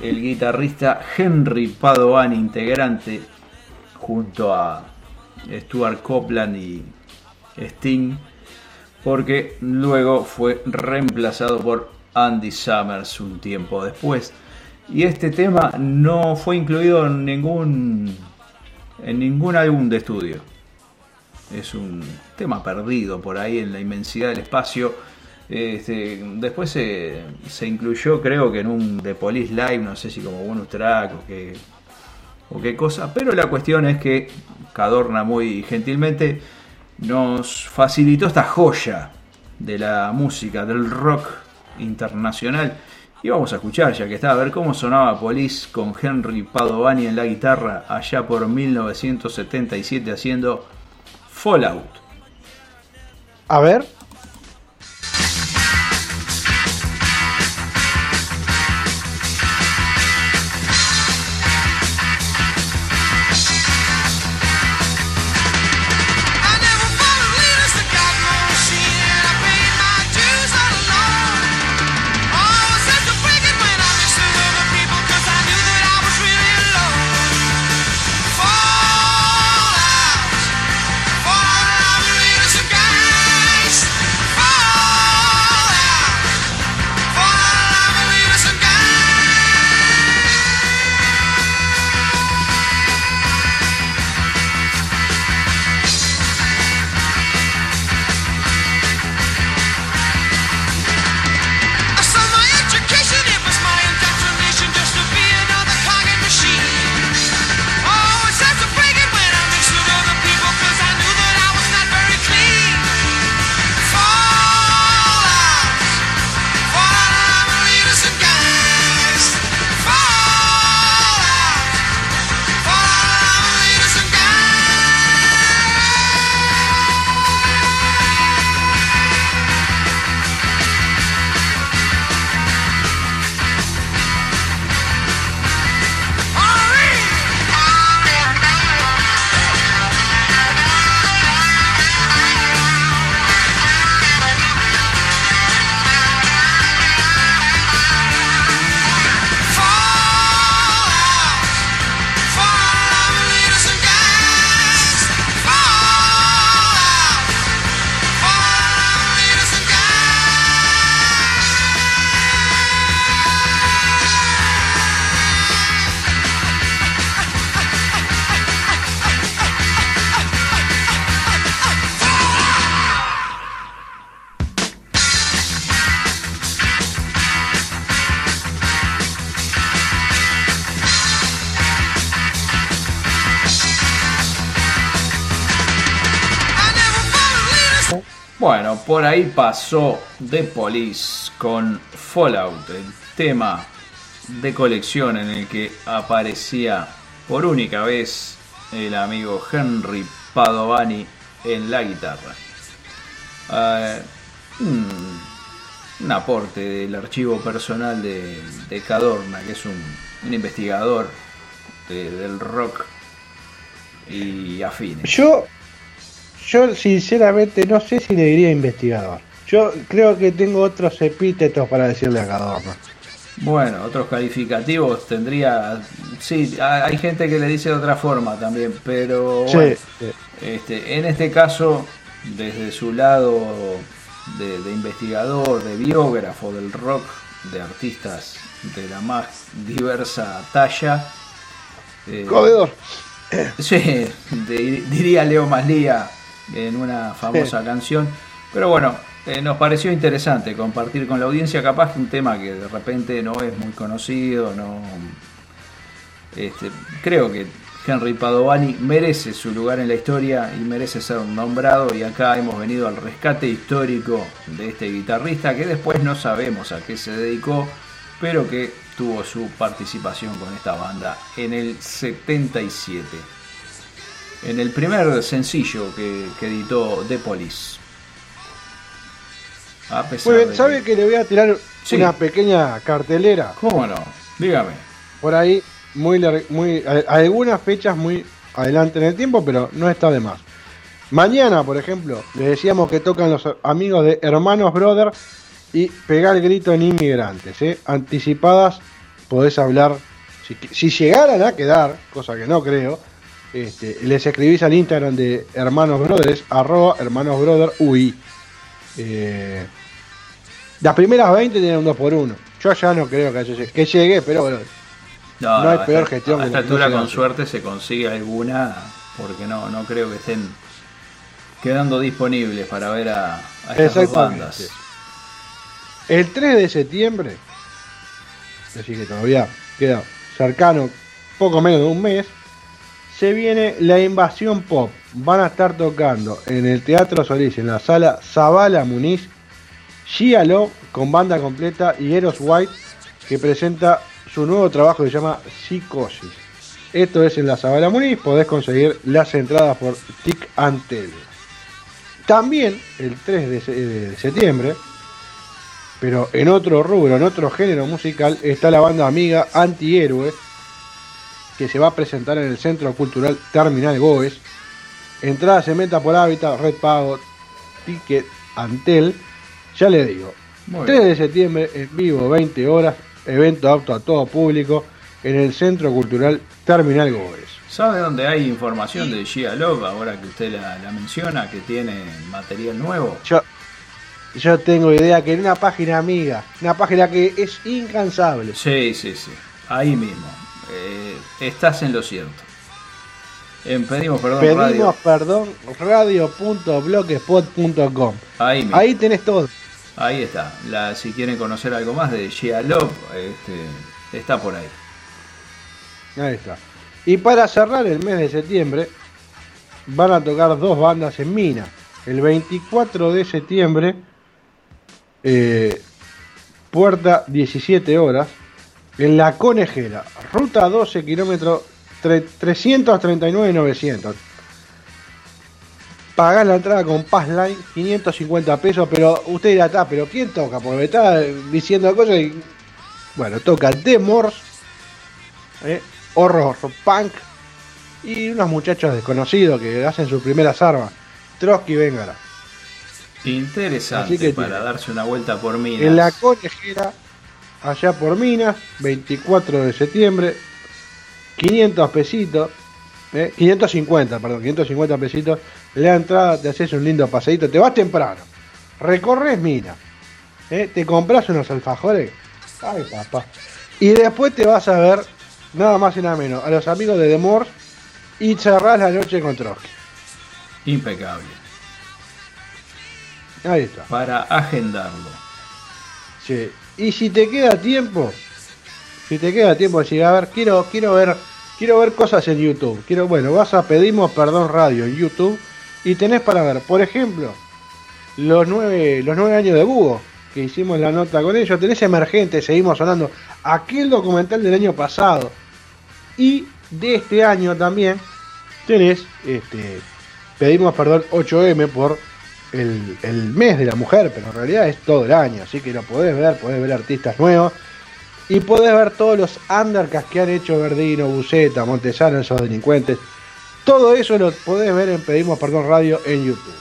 el guitarrista Henry Padovani, integrante junto a Stuart Copeland y Sting, porque luego fue reemplazado por Andy Summers un tiempo después. Y este tema no fue incluido en ningún en ningún álbum de estudio. Es un tema perdido por ahí en la inmensidad del espacio. Este, después se, se incluyó, creo que en un The Police Live, no sé si como bonus track o qué, o qué cosa. Pero la cuestión es que Cadorna muy gentilmente nos facilitó esta joya de la música, del rock internacional. Y vamos a escuchar, ya que está, a ver cómo sonaba Police con Henry Padovani en la guitarra allá por 1977 haciendo Fallout. A ver. Ahí pasó The Police con Fallout, el tema de colección en el que aparecía por única vez el amigo Henry Padovani en la guitarra. Eh, un, aporte del archivo personal de, Cadorna, que es un, investigador de- del rock y afines. Yo, yo sinceramente no sé si le diría investigador. Yo creo que tengo otros epítetos para decirle a Cadorna. Bueno, otros calificativos tendría. Sí, ha- hay gente que le dice de otra forma también, pero Sí, bueno, sí. este, en este caso, desde su lado de, de investigador, de biógrafo del rock de artistas de la más diversa talla. Eh, Comedor. Sí, de- diría Leo Maslía en una famosa canción. Pero bueno, eh, nos pareció interesante compartir con la audiencia capaz que un tema que de repente no es muy conocido, no este, creo que Henry Padovani merece su lugar en la historia y merece ser nombrado y acá hemos venido al rescate histórico de este guitarrista que después no sabemos a qué se dedicó, pero que tuvo su participación con esta banda en el 77. En el primer sencillo que, que editó The Police. A pesar Muy bien, de ¿sabe que le voy a tirar Sí. una pequeña cartelera? ¿Cómo no? Dígame. Por ahí, muy, muy algunas fechas muy adelante en el tiempo, pero no está de más. Mañana, por ejemplo, le decíamos que tocan los amigos de Hermanos Brother y pegar el grito en inmigrantes. ¿eh? Anticipadas, podés hablar. Si, si llegaran a quedar, cosa que no creo, este, les escribís al Instagram de Hermanos Brothers, arroba Hermanos Brother UI. Eh, las primeras 20 tienen un 2 por 1 Yo ya no creo que, haya- que llegue, pero bueno, No, No hay peor gestión A esta altura, con suerte, se consigue alguna, porque no, no creo que estén quedando disponibles para ver a, a estas dos bandas. El 3 de septiembre, así que todavía queda cercano, poco menos de un mes, se viene la invasión pop. Van a estar tocando en el Teatro Solís, en la sala Zabala Muniz, Gia Love con banda completa y Eros White, que presenta su nuevo trabajo que se llama Psicosis. Esto es en la Zabala Muniz, podés conseguir las entradas por Tic Antel. También el 3 de se- de septiembre, pero en otro rubro, en otro género musical, está la banda amiga Antihéroe, que se va a presentar en el Centro Cultural Terminal Goes. Entrada se meta por hábitat, red pago, ticket, Antel. Ya le digo, Muy 3 bien. de septiembre en vivo, 20 horas, evento apto a todo público en el Centro Cultural Terminal Goes. ¿Sabe dónde hay información de Gia Love ahora que usted la, la menciona, que tiene material nuevo? Yo, yo tengo idea que en una página amiga, una página que es incansable. Sí, sí, sí. Ahí mismo. Eh, estás en lo cierto. En Pedimos Perdón Pedimos Radio. perdón, radio.blogspot.com. Ahí mismo. Ahí tenés todo. Ahí está. La, si quieren conocer algo más de Gia Love, este, está por ahí. Ahí está. Y para cerrar el mes de septiembre, van a tocar dos bandas en Mina. El 24 de septiembre, eh, puerta 17 horas, en La Conejera, ruta 12 kilómetros, 339.900. Pagás la entrada con Passline, 550 pesos, pero usted dirá, "Ta, pero ¿quién toca? Porque me está diciendo cosas y... Bueno, toca The Morse, ¿eh? horror punk y unos muchachos desconocidos que hacen sus primeras armas. Trotsky Vengara. Interesante que para darse una vuelta por mí. En la conejera, allá por Minas, 24 de septiembre, 500 pesitos, ¿eh? 550, perdón, 550 pesitos. La entrada, te haces un lindo paseíto, te vas temprano, recorres Minas, ¿eh? te compras unos alfajores, ay papá, y después te vas a ver, nada más y nada menos, a los amigos de The Morse y cerrás la noche con Trotsky. Impecable. Ahí está. Para agendarlo. Sí. Y si te queda tiempo, si te queda tiempo, decir, a ver, quiero, quiero ver, quiero ver cosas en YouTube. Quiero, bueno, vas a pedimos perdón radio en YouTube y tenés para ver, por ejemplo, los nueve, los nueve años de Búho, que hicimos la nota con ellos, tenés emergente, seguimos sonando, aquel documental del año pasado. Y de este año también tenés, este, pedimos perdón 8M por el, mes de la mujer, pero en realidad es todo el año, así que lo podés ver, podés ver artistas nuevos y podés ver todos los undercasts que han hecho Verdino, Buceta, Montesano, esos delincuentes. Todo eso lo podés ver en Pedimos Perdón Radio en YouTube.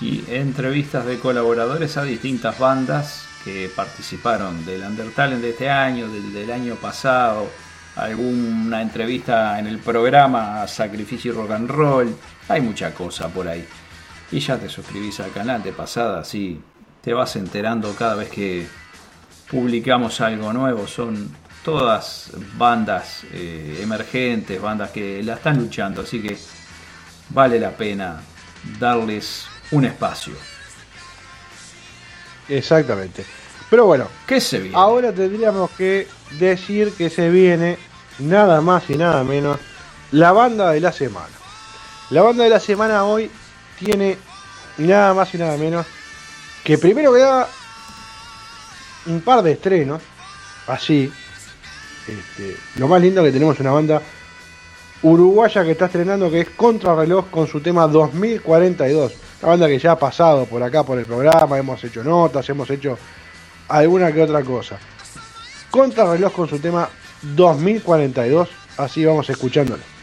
Y entrevistas de colaboradores a distintas bandas que participaron del Undertalent de este año, del año pasado, alguna entrevista en el programa Sacrificio y Rock and Roll, hay mucha cosa por ahí. Y ya te suscribís al canal de pasada, así te vas enterando cada vez que, publicamos algo nuevo. Son todas bandas eh, emergentes, bandas que la están luchando, así que vale la pena darles un espacio. Exactamente. Pero bueno, ¿Qué se viene? ahora tendríamos que decir que se viene nada más y nada menos la banda de la semana. La banda de la semana hoy tiene nada más y nada menos que primero que nada un par de estrenos, así. Este, lo más lindo que tenemos una banda uruguaya que está estrenando que es Contrarreloj con su tema 2042. Una banda que ya ha pasado por acá por el programa, hemos hecho notas, hemos hecho alguna que otra cosa. Contrarreloj con su tema 2042, así vamos escuchándolo.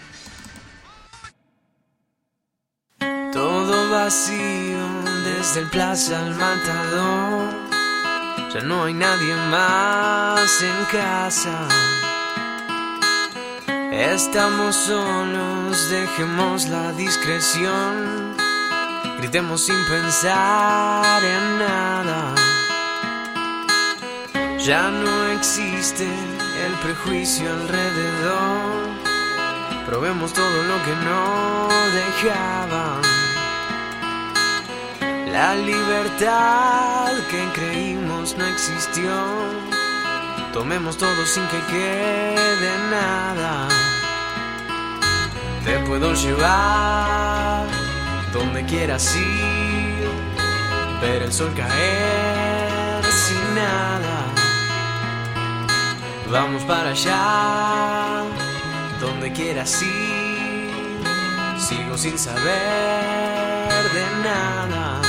Desde el plaza al matador. Ya no hay nadie más en casa. Estamos solos, dejemos la discreción. Gritemos sin pensar en nada. Ya no existe el prejuicio alrededor. Probemos todo lo que no dejaban. La libertad que creímos no existió. Tomemos todo sin que quede nada. Te puedo llevar donde quieras ir. Ver el sol caer sin nada. Vamos para allá, donde quieras ir. Sigo sin saber de nada.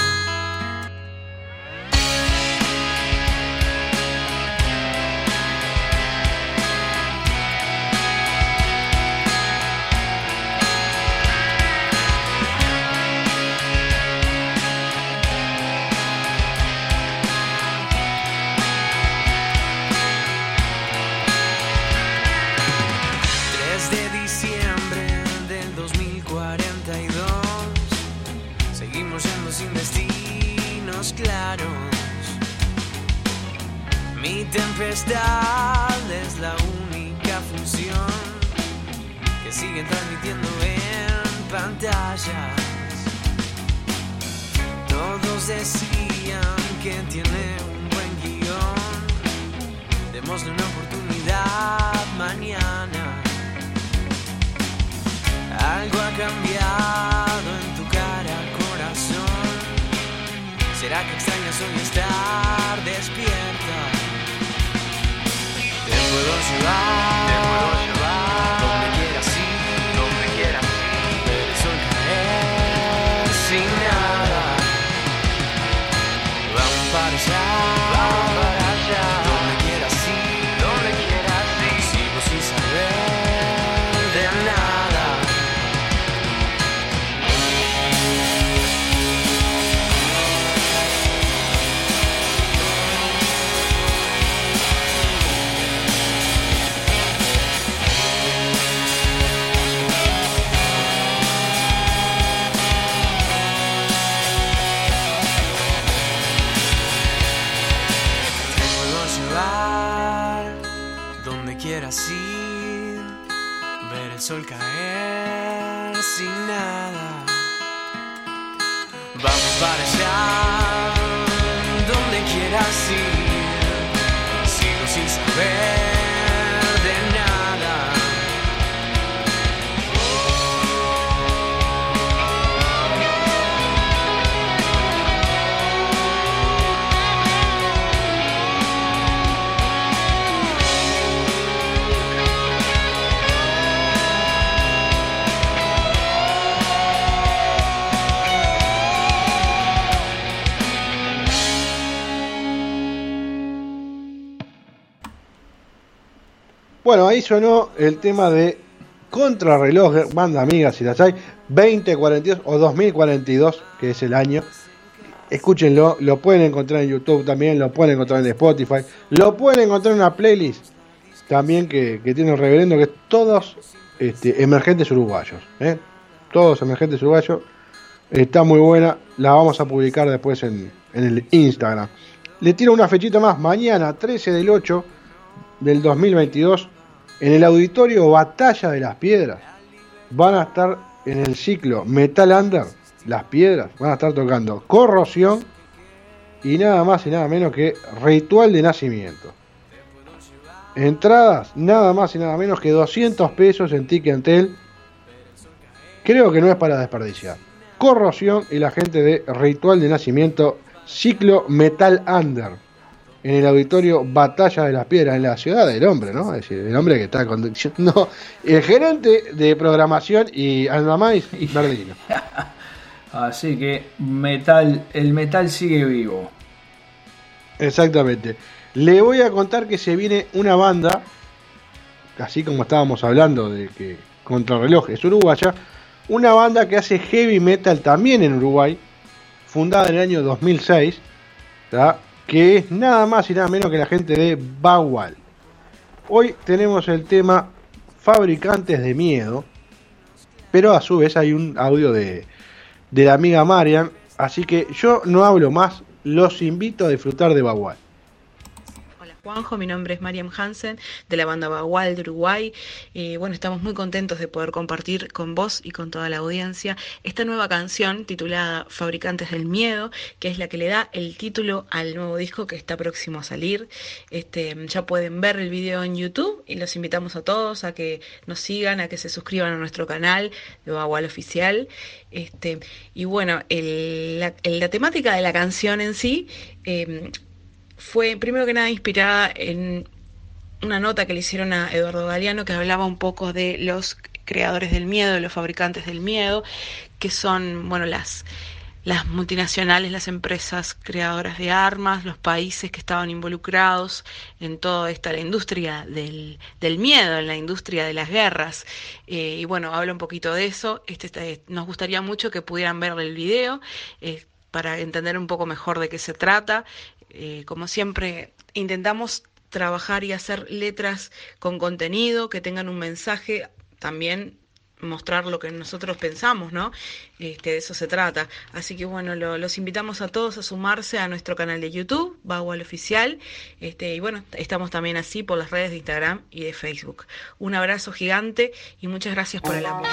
Claros. Mi tempestad es la única función Que siguen transmitiendo en pantallas. Todos decían que tiene un buen guion. Démosle una oportunidad mañana. Algo ha cambiado ¿Será que extrañas hoy estar despierta? Te puedo llevar, te puedo Bueno, ahí sonó el tema de Contrarreloj, banda amiga si las hay, 2042 o 2042, que es el año. Escúchenlo, lo pueden encontrar en YouTube también, lo pueden encontrar en Spotify, lo pueden encontrar en una playlist también que, que tiene el reverendo, que es todos este, emergentes uruguayos. ¿eh? Todos emergentes uruguayos. Está muy buena, la vamos a publicar después en, en el Instagram. le tiro una fechita más, mañana 13 del 8 del 2022, en el auditorio Batalla de las Piedras, van a estar en el ciclo Metal Under, las piedras, van a estar tocando Corrosión y nada más y nada menos que Ritual de Nacimiento. Entradas, nada más y nada menos que 200 pesos en Ticketel. Creo que no es para desperdiciar. Corrosión y la gente de Ritual de Nacimiento, ciclo Metal Under. En el auditorio Batalla de las Piedras, en la ciudad del hombre, ¿no? Es decir, el hombre que está conduciendo. El gerente de programación y alma más Verdino. Así que metal, el metal sigue vivo. Exactamente. Le voy a contar que se viene una banda, así como estábamos hablando de que Contrarreloj es uruguaya, una banda que hace heavy metal también en Uruguay, fundada en el año 2006, ¿tá? Que es nada más y nada menos que la gente de Bagual. Hoy tenemos el tema Fabricantes de Miedo, pero a su vez hay un audio de, de la amiga Marian, así que yo no hablo más, los invito a disfrutar de Bagual. Juanjo, mi nombre es Mariam Hansen de la banda Bagual de Uruguay. Bueno, estamos muy contentos de poder compartir con vos y con toda la audiencia esta nueva canción titulada Fabricantes del Miedo, que es la que le da el título al nuevo disco que está próximo a salir. Este, ya pueden ver el video en YouTube y los invitamos a todos a que nos sigan, a que se suscriban a nuestro canal de Bagual Oficial. Este, y bueno, la, temática de la canción en sí eh, fue primero que nada inspirada en una nota que le hicieron a Eduardo Galeano que hablaba un poco de los creadores del miedo, de los fabricantes del miedo, que son, bueno, las, las multinacionales, las empresas creadoras de armas, los países que estaban involucrados en toda esta la industria del, del miedo, en la industria de las guerras. Eh, y bueno, habla un poquito de eso. Este, este, nos gustaría mucho que pudieran ver el video. eh, para entender un poco mejor de qué se trata. Eh, como siempre, intentamos trabajar y hacer letras con contenido, que tengan un mensaje, también mostrar lo que nosotros pensamos, ¿no? Este, de eso se trata. Así que bueno, lo- los invitamos a todos a sumarse a nuestro canal de YouTube, Bagual Oficial, este, y bueno, estamos también así por las redes de Instagram y de Facebook. Un abrazo gigante y muchas gracias por el apoyo.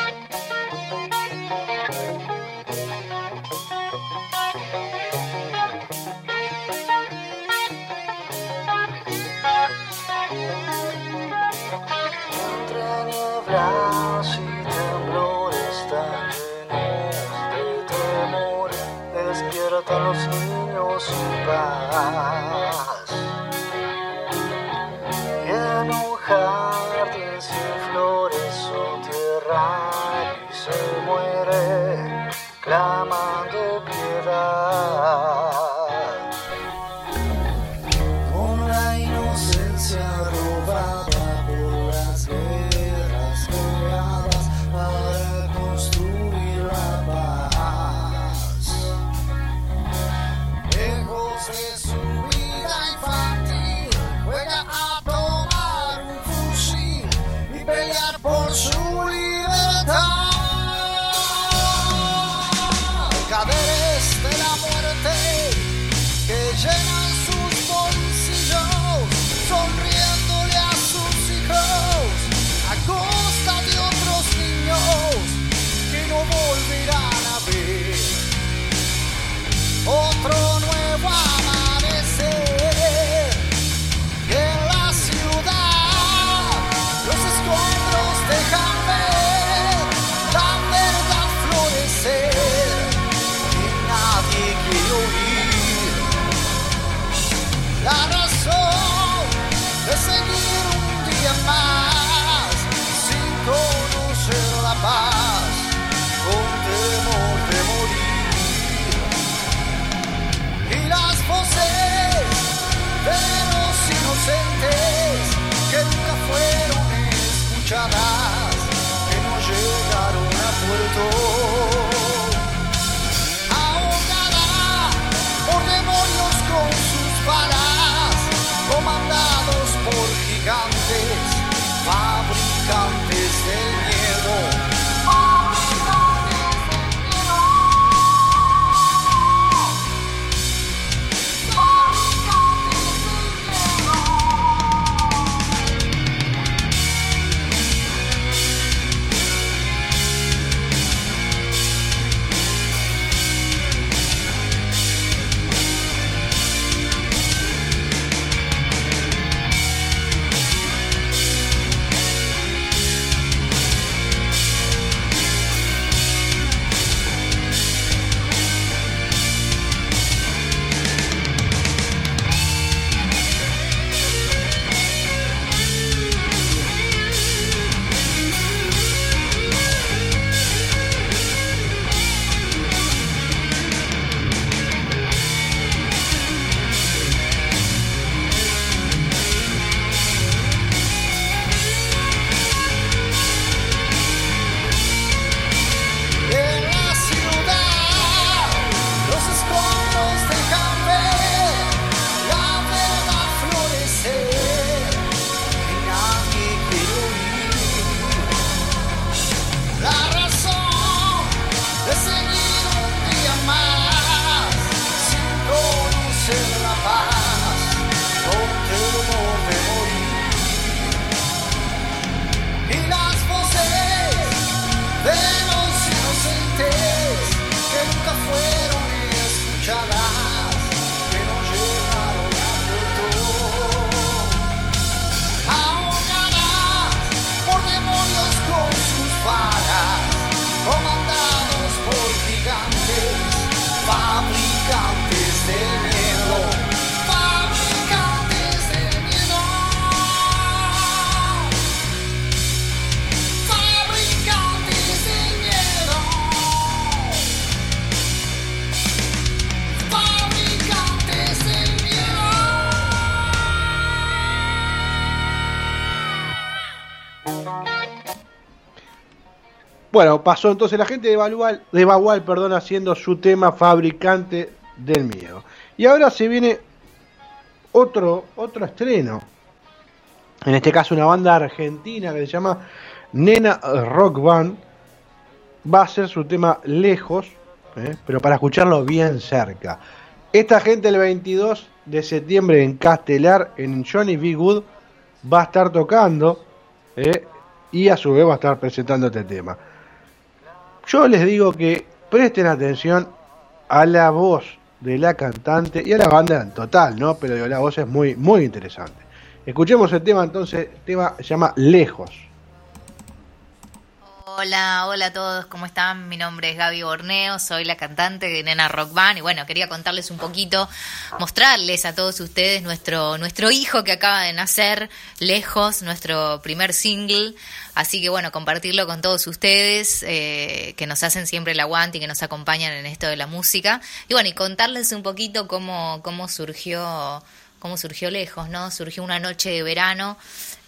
Bueno, pasó entonces la gente de Bagual, de perdón, haciendo su tema fabricante del miedo. Y ahora se viene otro, otro estreno. En este caso una banda argentina que se llama Nena Rock Band. Va a ser su tema lejos, ¿eh? pero para escucharlo bien cerca. Esta gente el 22 de septiembre en Castelar, en Johnny B. Good, va a estar tocando ¿eh? y a su vez va a estar presentando este tema. Yo les digo que presten atención a la voz de la cantante y a la banda en total, ¿no? Pero digo, la voz es muy, muy interesante. Escuchemos el tema entonces, el tema se llama Lejos. Hola, hola a todos, ¿cómo están? Mi nombre es Gaby Borneo, soy la cantante de Nena Rock Band y bueno, quería contarles un poquito, mostrarles a todos ustedes nuestro, nuestro hijo que acaba de nacer, Lejos, nuestro primer single, así que bueno, compartirlo con todos ustedes eh, que nos hacen siempre el aguante y que nos acompañan en esto de la música y bueno, y contarles un poquito cómo, cómo surgió cómo surgió lejos, ¿no? Surgió una noche de verano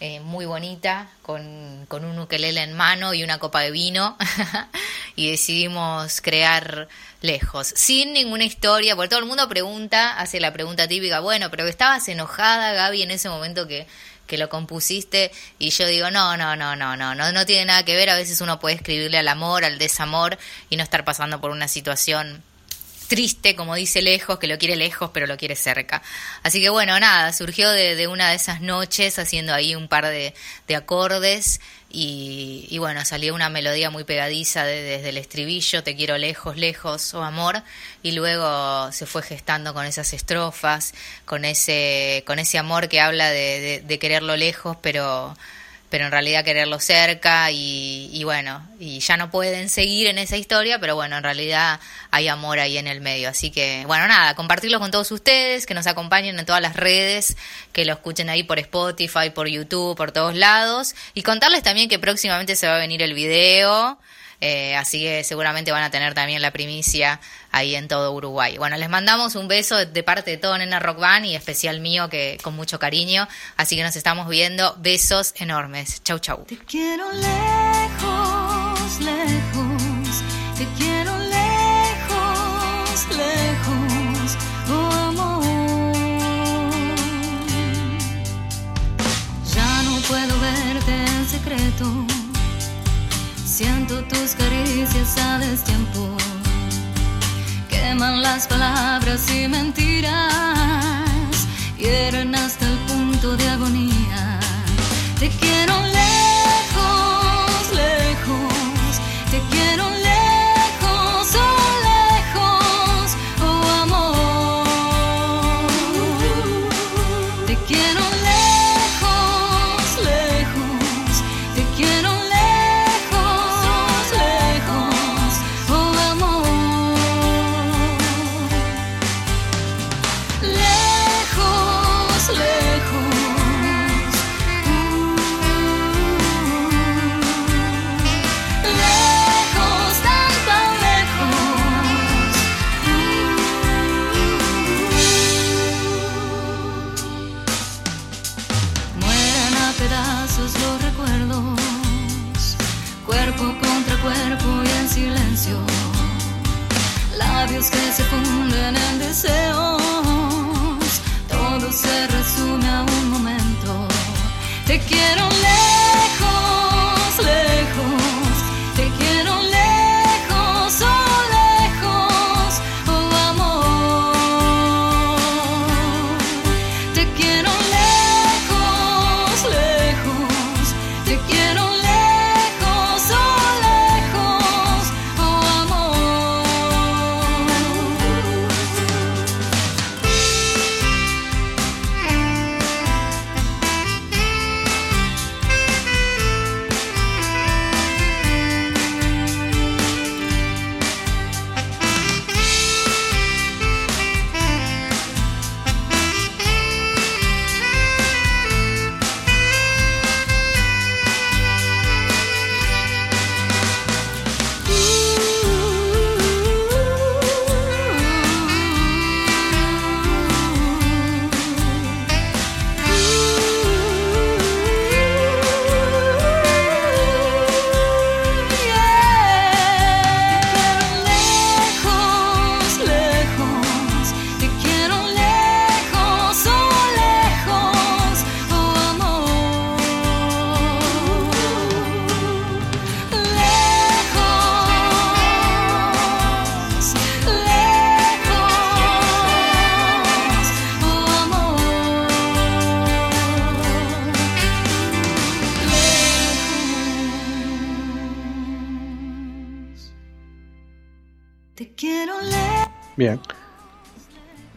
eh, muy bonita, con, con un ukelele en mano y una copa de vino, y decidimos crear lejos, sin ninguna historia, porque todo el mundo pregunta, hace la pregunta típica, bueno, pero estabas enojada, Gaby, en ese momento que, que lo compusiste, y yo digo, no, no, no, no, no, no, no tiene nada que ver, a veces uno puede escribirle al amor, al desamor, y no estar pasando por una situación triste, como dice lejos, que lo quiere lejos, pero lo quiere cerca. Así que bueno, nada, surgió de, de una de esas noches haciendo ahí un par de, de acordes y, bueno, salió una melodía muy pegadiza de- desde el estribillo, te quiero lejos, lejos, oh amor, y luego se fue gestando con esas estrofas, con ese, con ese amor que habla de- de quererlo lejos, pero pero en realidad quererlo cerca y, y bueno, y ya no pueden seguir en esa historia, pero bueno, en realidad hay amor ahí en el medio. Así que, bueno, nada, compartirlo con todos ustedes, que nos acompañen en todas las redes, que lo escuchen ahí por Spotify, por YouTube, por todos lados, y contarles también que próximamente se va a venir el video. Eh, así que seguramente van a tener también la primicia ahí en todo Uruguay. Bueno, les mandamos un beso de parte de todo Nena Rock Band y especial mío que con mucho cariño. Así que nos estamos viendo. Besos enormes. Chau, chau. quiero lejos, lejos, te quiero siento tus caricias a destiempo, queman las palabras y mentiras, hieren hasta el punto de agonía. Te quiero myself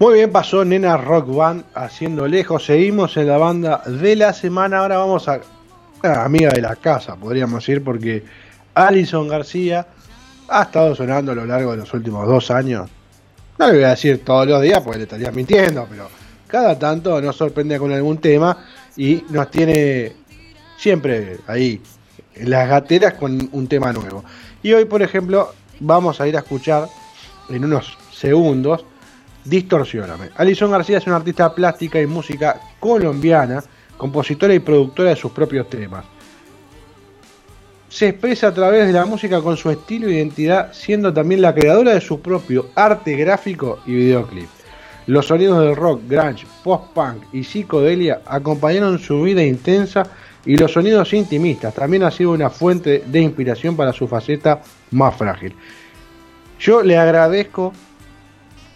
Muy bien, pasó Nena Rock Band haciendo lejos. Seguimos en la banda de la semana. Ahora vamos a. Una amiga de la casa, podríamos decir, porque Alison García ha estado sonando a lo largo de los últimos dos años. No le voy a decir todos los días porque le estaría mintiendo, pero cada tanto nos sorprende con algún tema y nos tiene siempre ahí en las gateras con un tema nuevo. Y hoy, por ejemplo, vamos a ir a escuchar en unos segundos Distorsioname. Alison García es una artista plástica y música colombiana, compositora y productora de sus propios temas. Se expresa a través de la música con su estilo e identidad, siendo también la creadora de su propio arte gráfico y videoclip. Los sonidos del rock, grunge, post-punk y psicodelia acompañaron su vida intensa y los sonidos intimistas también ha sido una fuente de inspiración para su faceta más frágil. Yo le agradezco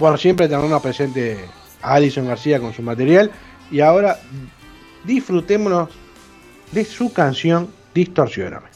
por siempre tenernos presente a Alison García con su material y ahora disfrutémonos de su canción Distorsioname.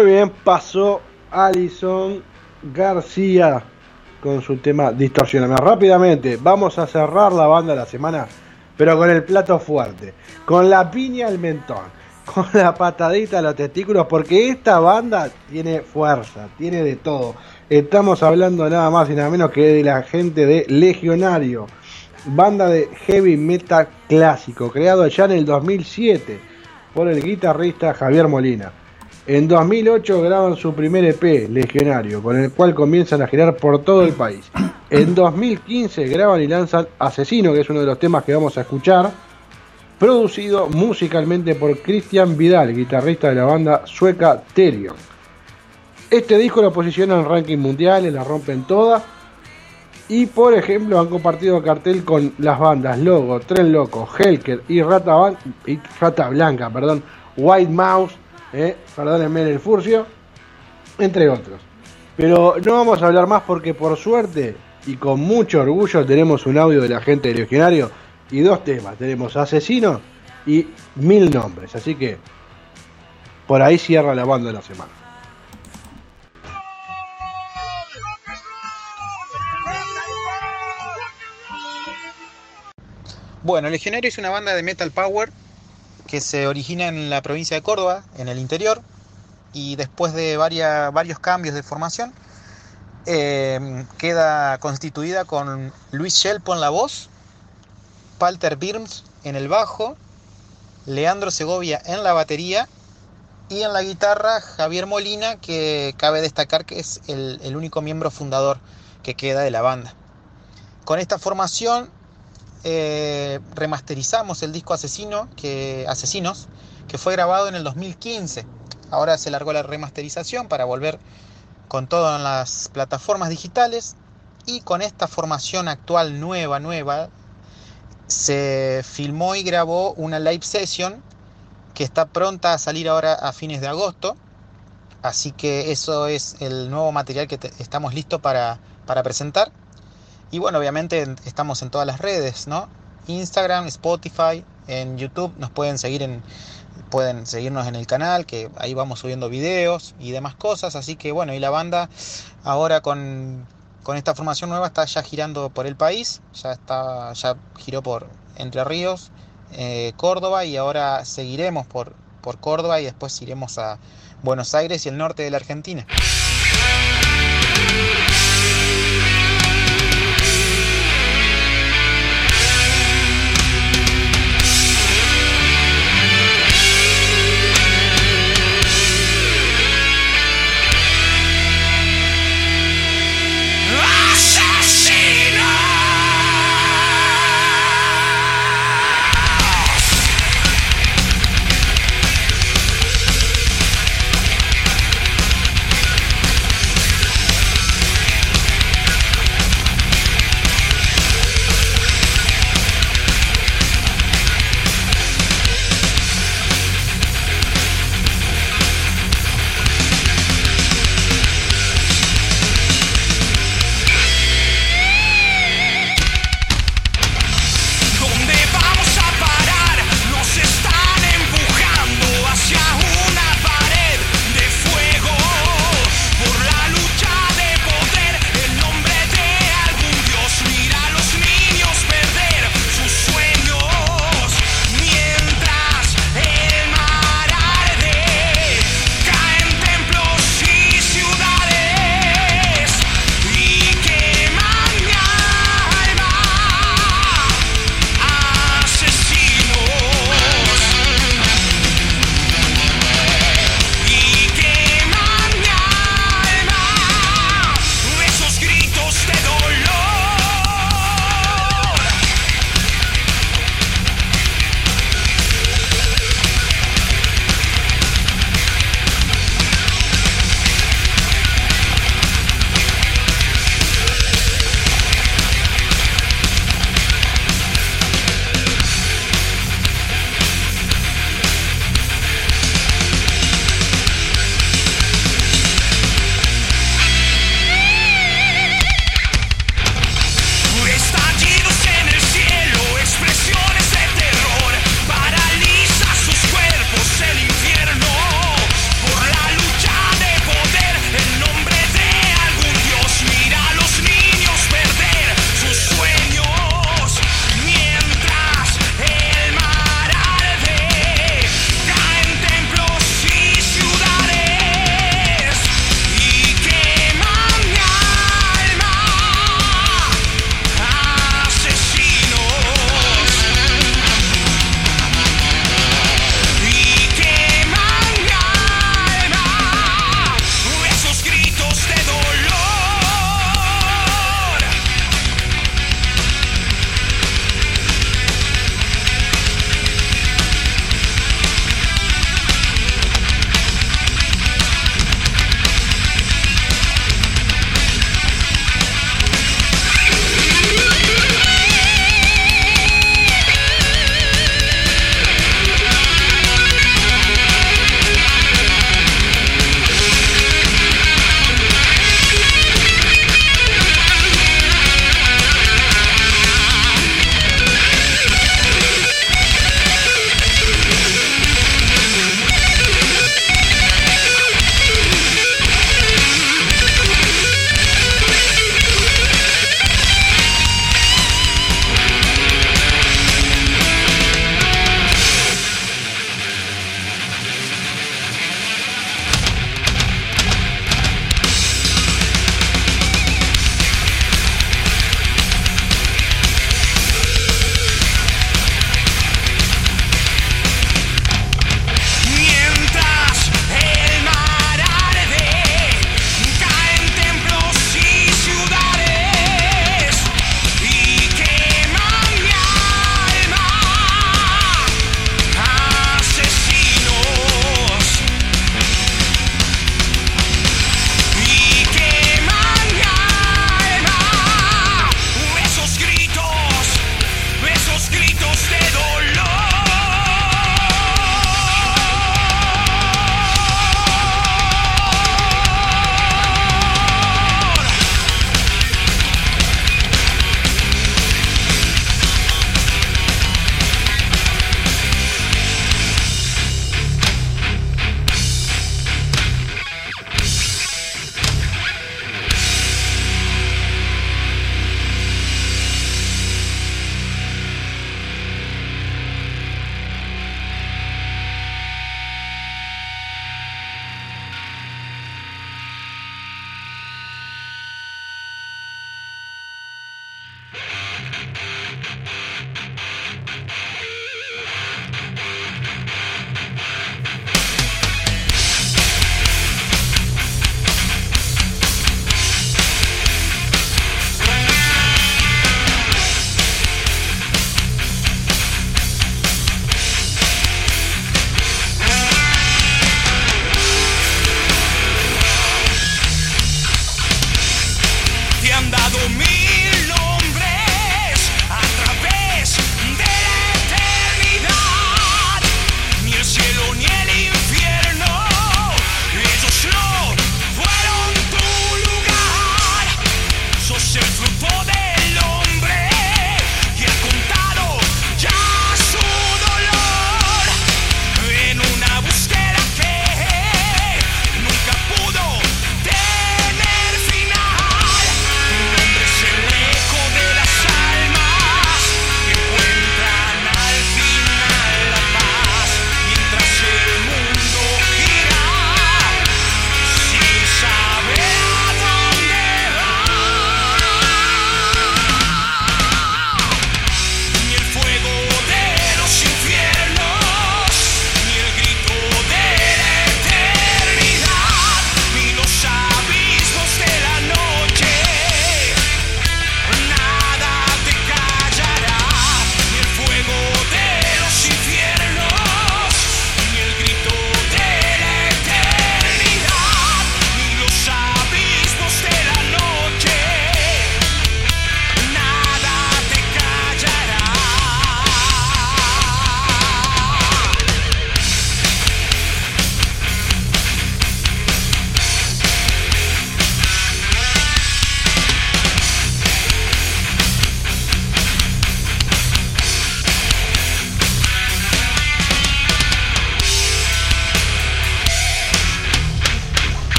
Muy bien, pasó Alison García con su tema Distorsioname. Rápidamente, vamos a cerrar la banda de la semana, pero con el plato fuerte, con la piña al mentón, con la patadita a los testículos, porque esta banda tiene fuerza, tiene de todo. Estamos hablando nada más y nada menos que de la gente de Legionario, banda de heavy metal clásico, creado ya en el 2007 por el guitarrista Javier Molina. En 2008 graban su primer EP, Legionario, con el cual comienzan a girar por todo el país. En 2015 graban y lanzan Asesino, que es uno de los temas que vamos a escuchar, producido musicalmente por Cristian Vidal, guitarrista de la banda sueca Therion. Este disco lo posiciona en ranking mundiales, la rompen todas. Y por ejemplo han compartido cartel con las bandas Logo, Tren Loco, Helker y Rata, y Rata Blanca, perdón, White Mouse, eh, perdónenme el furcio, entre otros. Pero no vamos a hablar más porque por suerte y con mucho orgullo tenemos un audio de la gente de Legionario y dos temas. Tenemos Asesino y Mil Nombres. Así que por ahí cierra la banda de la semana. Bueno, Legionario es una banda de metal power que se origina en la provincia de Córdoba, en el interior, y después de varios cambios de formación, eh, queda constituida con Luis Shelpo en la voz, Palter Birms en el bajo, Leandro Segovia en la batería y en la guitarra Javier Molina, que cabe destacar que es el, el único miembro fundador que queda de la banda. Con esta formación eh, remasterizamos el disco Asesino, que, Asesinos, que fue grabado en el 2015. Ahora se largó la remasterización para volver con todo en las plataformas digitales y con esta formación actual nueva, nueva, se filmó y grabó una live session que está pronta a salir ahora a fines de agosto. Así que eso es el nuevo material que estamos listos para, para presentar. Y bueno, obviamente en- estamos en todas las redes, ¿no? Instagram, Spotify, en YouTube nos pueden seguir en pueden seguirnos en el canal, que ahí vamos subiendo videos y demás cosas, así que bueno, y la banda ahora con, con esta formación nueva está ya girando por el país, ya está ya giró por Entre Ríos, eh, Córdoba y ahora seguiremos por por Córdoba y después iremos a Buenos Aires y el norte de la Argentina.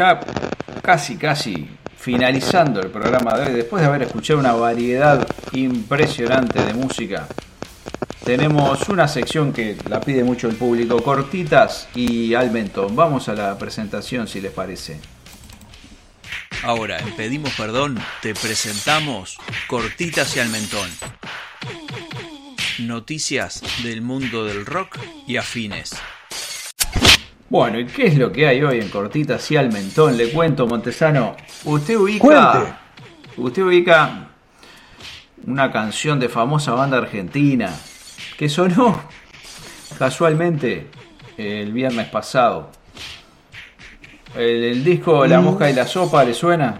Ya casi casi finalizando el programa de hoy, después de haber escuchado una variedad impresionante de música, tenemos una sección que la pide mucho el público, cortitas y al mentón. Vamos a la presentación si les parece. Ahora, Pedimos Perdón, te presentamos Cortitas y al Mentón. Noticias del mundo del rock y afines. Bueno, ¿y qué es lo que hay hoy en cortitas y al mentón? Le cuento, Montesano. Usted ubica. Cuente. Usted ubica una canción de famosa banda argentina que sonó casualmente el viernes pasado. El, el disco La Mm. Mosca y la Sopa, ¿le suena?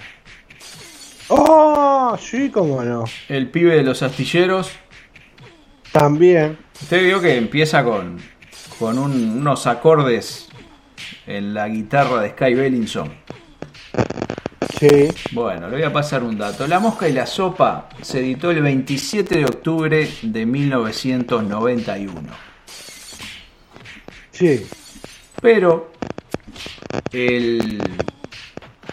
¡Oh! Sí, cómo no. El pibe de los astilleros. También. Usted vio que empieza con, con un- unos acordes en la guitarra de Sky Bellinson. Sí. Bueno, le voy a pasar un dato. La Mosca y la Sopa se editó el 27 de octubre de 1991. Sí. Pero el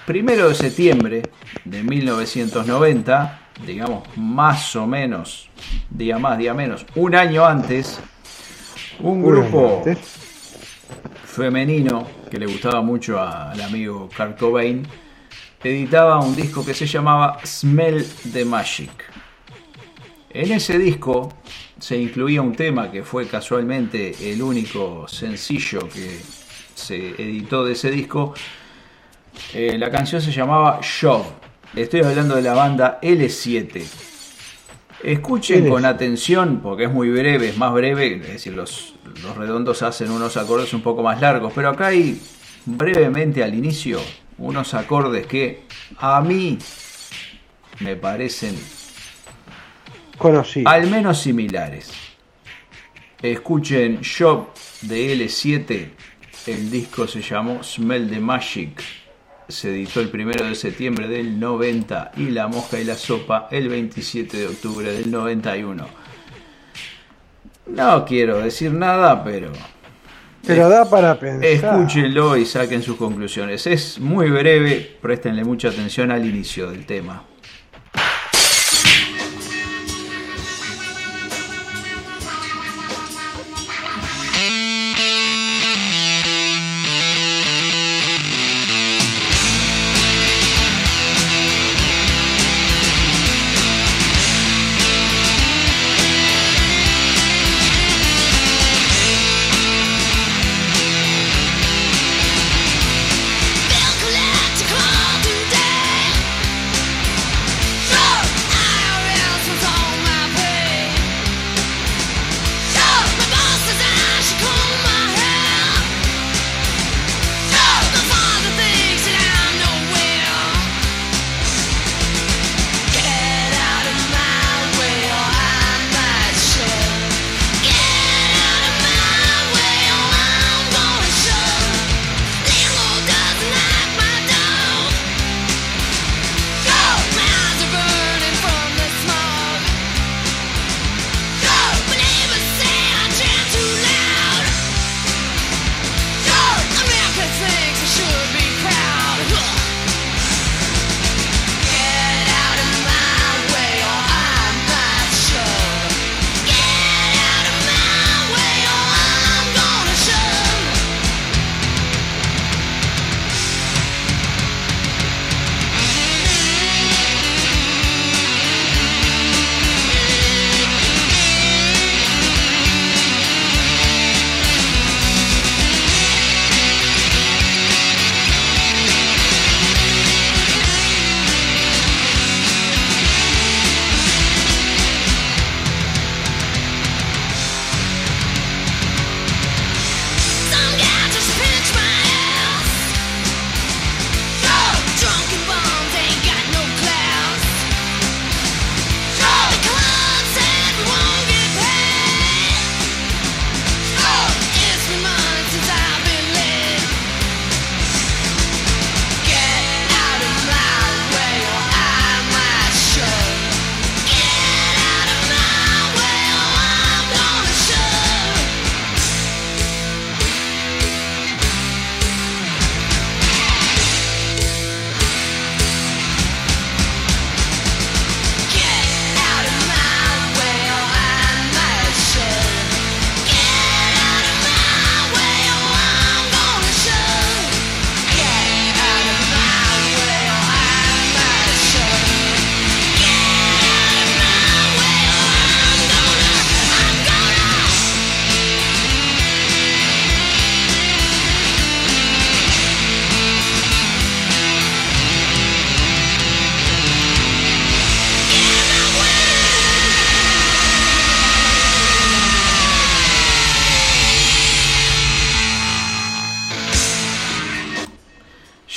primero de septiembre de 1990, digamos más o menos, día más, día menos, un año antes, un grupo antes. Femenino que le gustaba mucho al amigo Kurt Cobain, editaba un disco que se llamaba Smell the Magic. En ese disco se incluía un tema que fue casualmente el único sencillo que se editó de ese disco. Eh, la canción se llamaba Shove. Estoy hablando de la banda L7. Escuchen L7. con atención porque es muy breve, es más breve, es decir, los, los redondos hacen unos acordes un poco más largos, pero acá hay brevemente al inicio unos acordes que a mí me parecen Conocí. al menos similares. Escuchen Shop de L7. El disco se llamó Smell the Magic. Se editó el primero de septiembre del 90 y La Mosca y la Sopa el 27 de octubre del 91. No quiero decir nada, pero Pero da para pensar. escúchenlo y saquen sus conclusiones. Es muy breve, préstenle mucha atención al inicio del tema.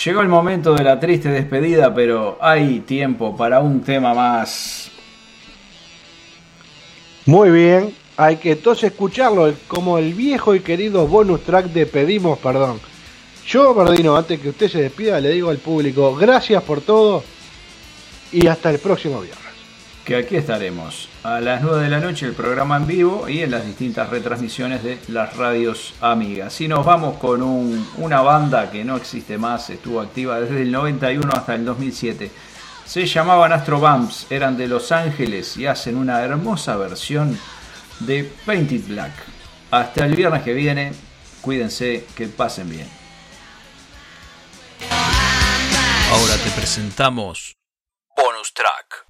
Llegó el momento de la triste despedida, pero hay tiempo para un tema más. Muy bien, hay que entonces escucharlo como el viejo y querido bonus track de Pedimos Perdón. Yo, Bernardino, antes que usted se despida, le digo al público gracias por todo y hasta el próximo viernes. Que aquí estaremos a las 9 de la noche el programa en vivo y en las distintas retransmisiones de las radios amigas. Y nos vamos con un- una banda que no existe más, estuvo activa desde el 91 hasta el 2007. Se llamaban Astro Bumps, eran de Los Ángeles y hacen una hermosa versión de Painted Black. Hasta el viernes que viene, cuídense, que pasen bien. Ahora te presentamos Bonus Track.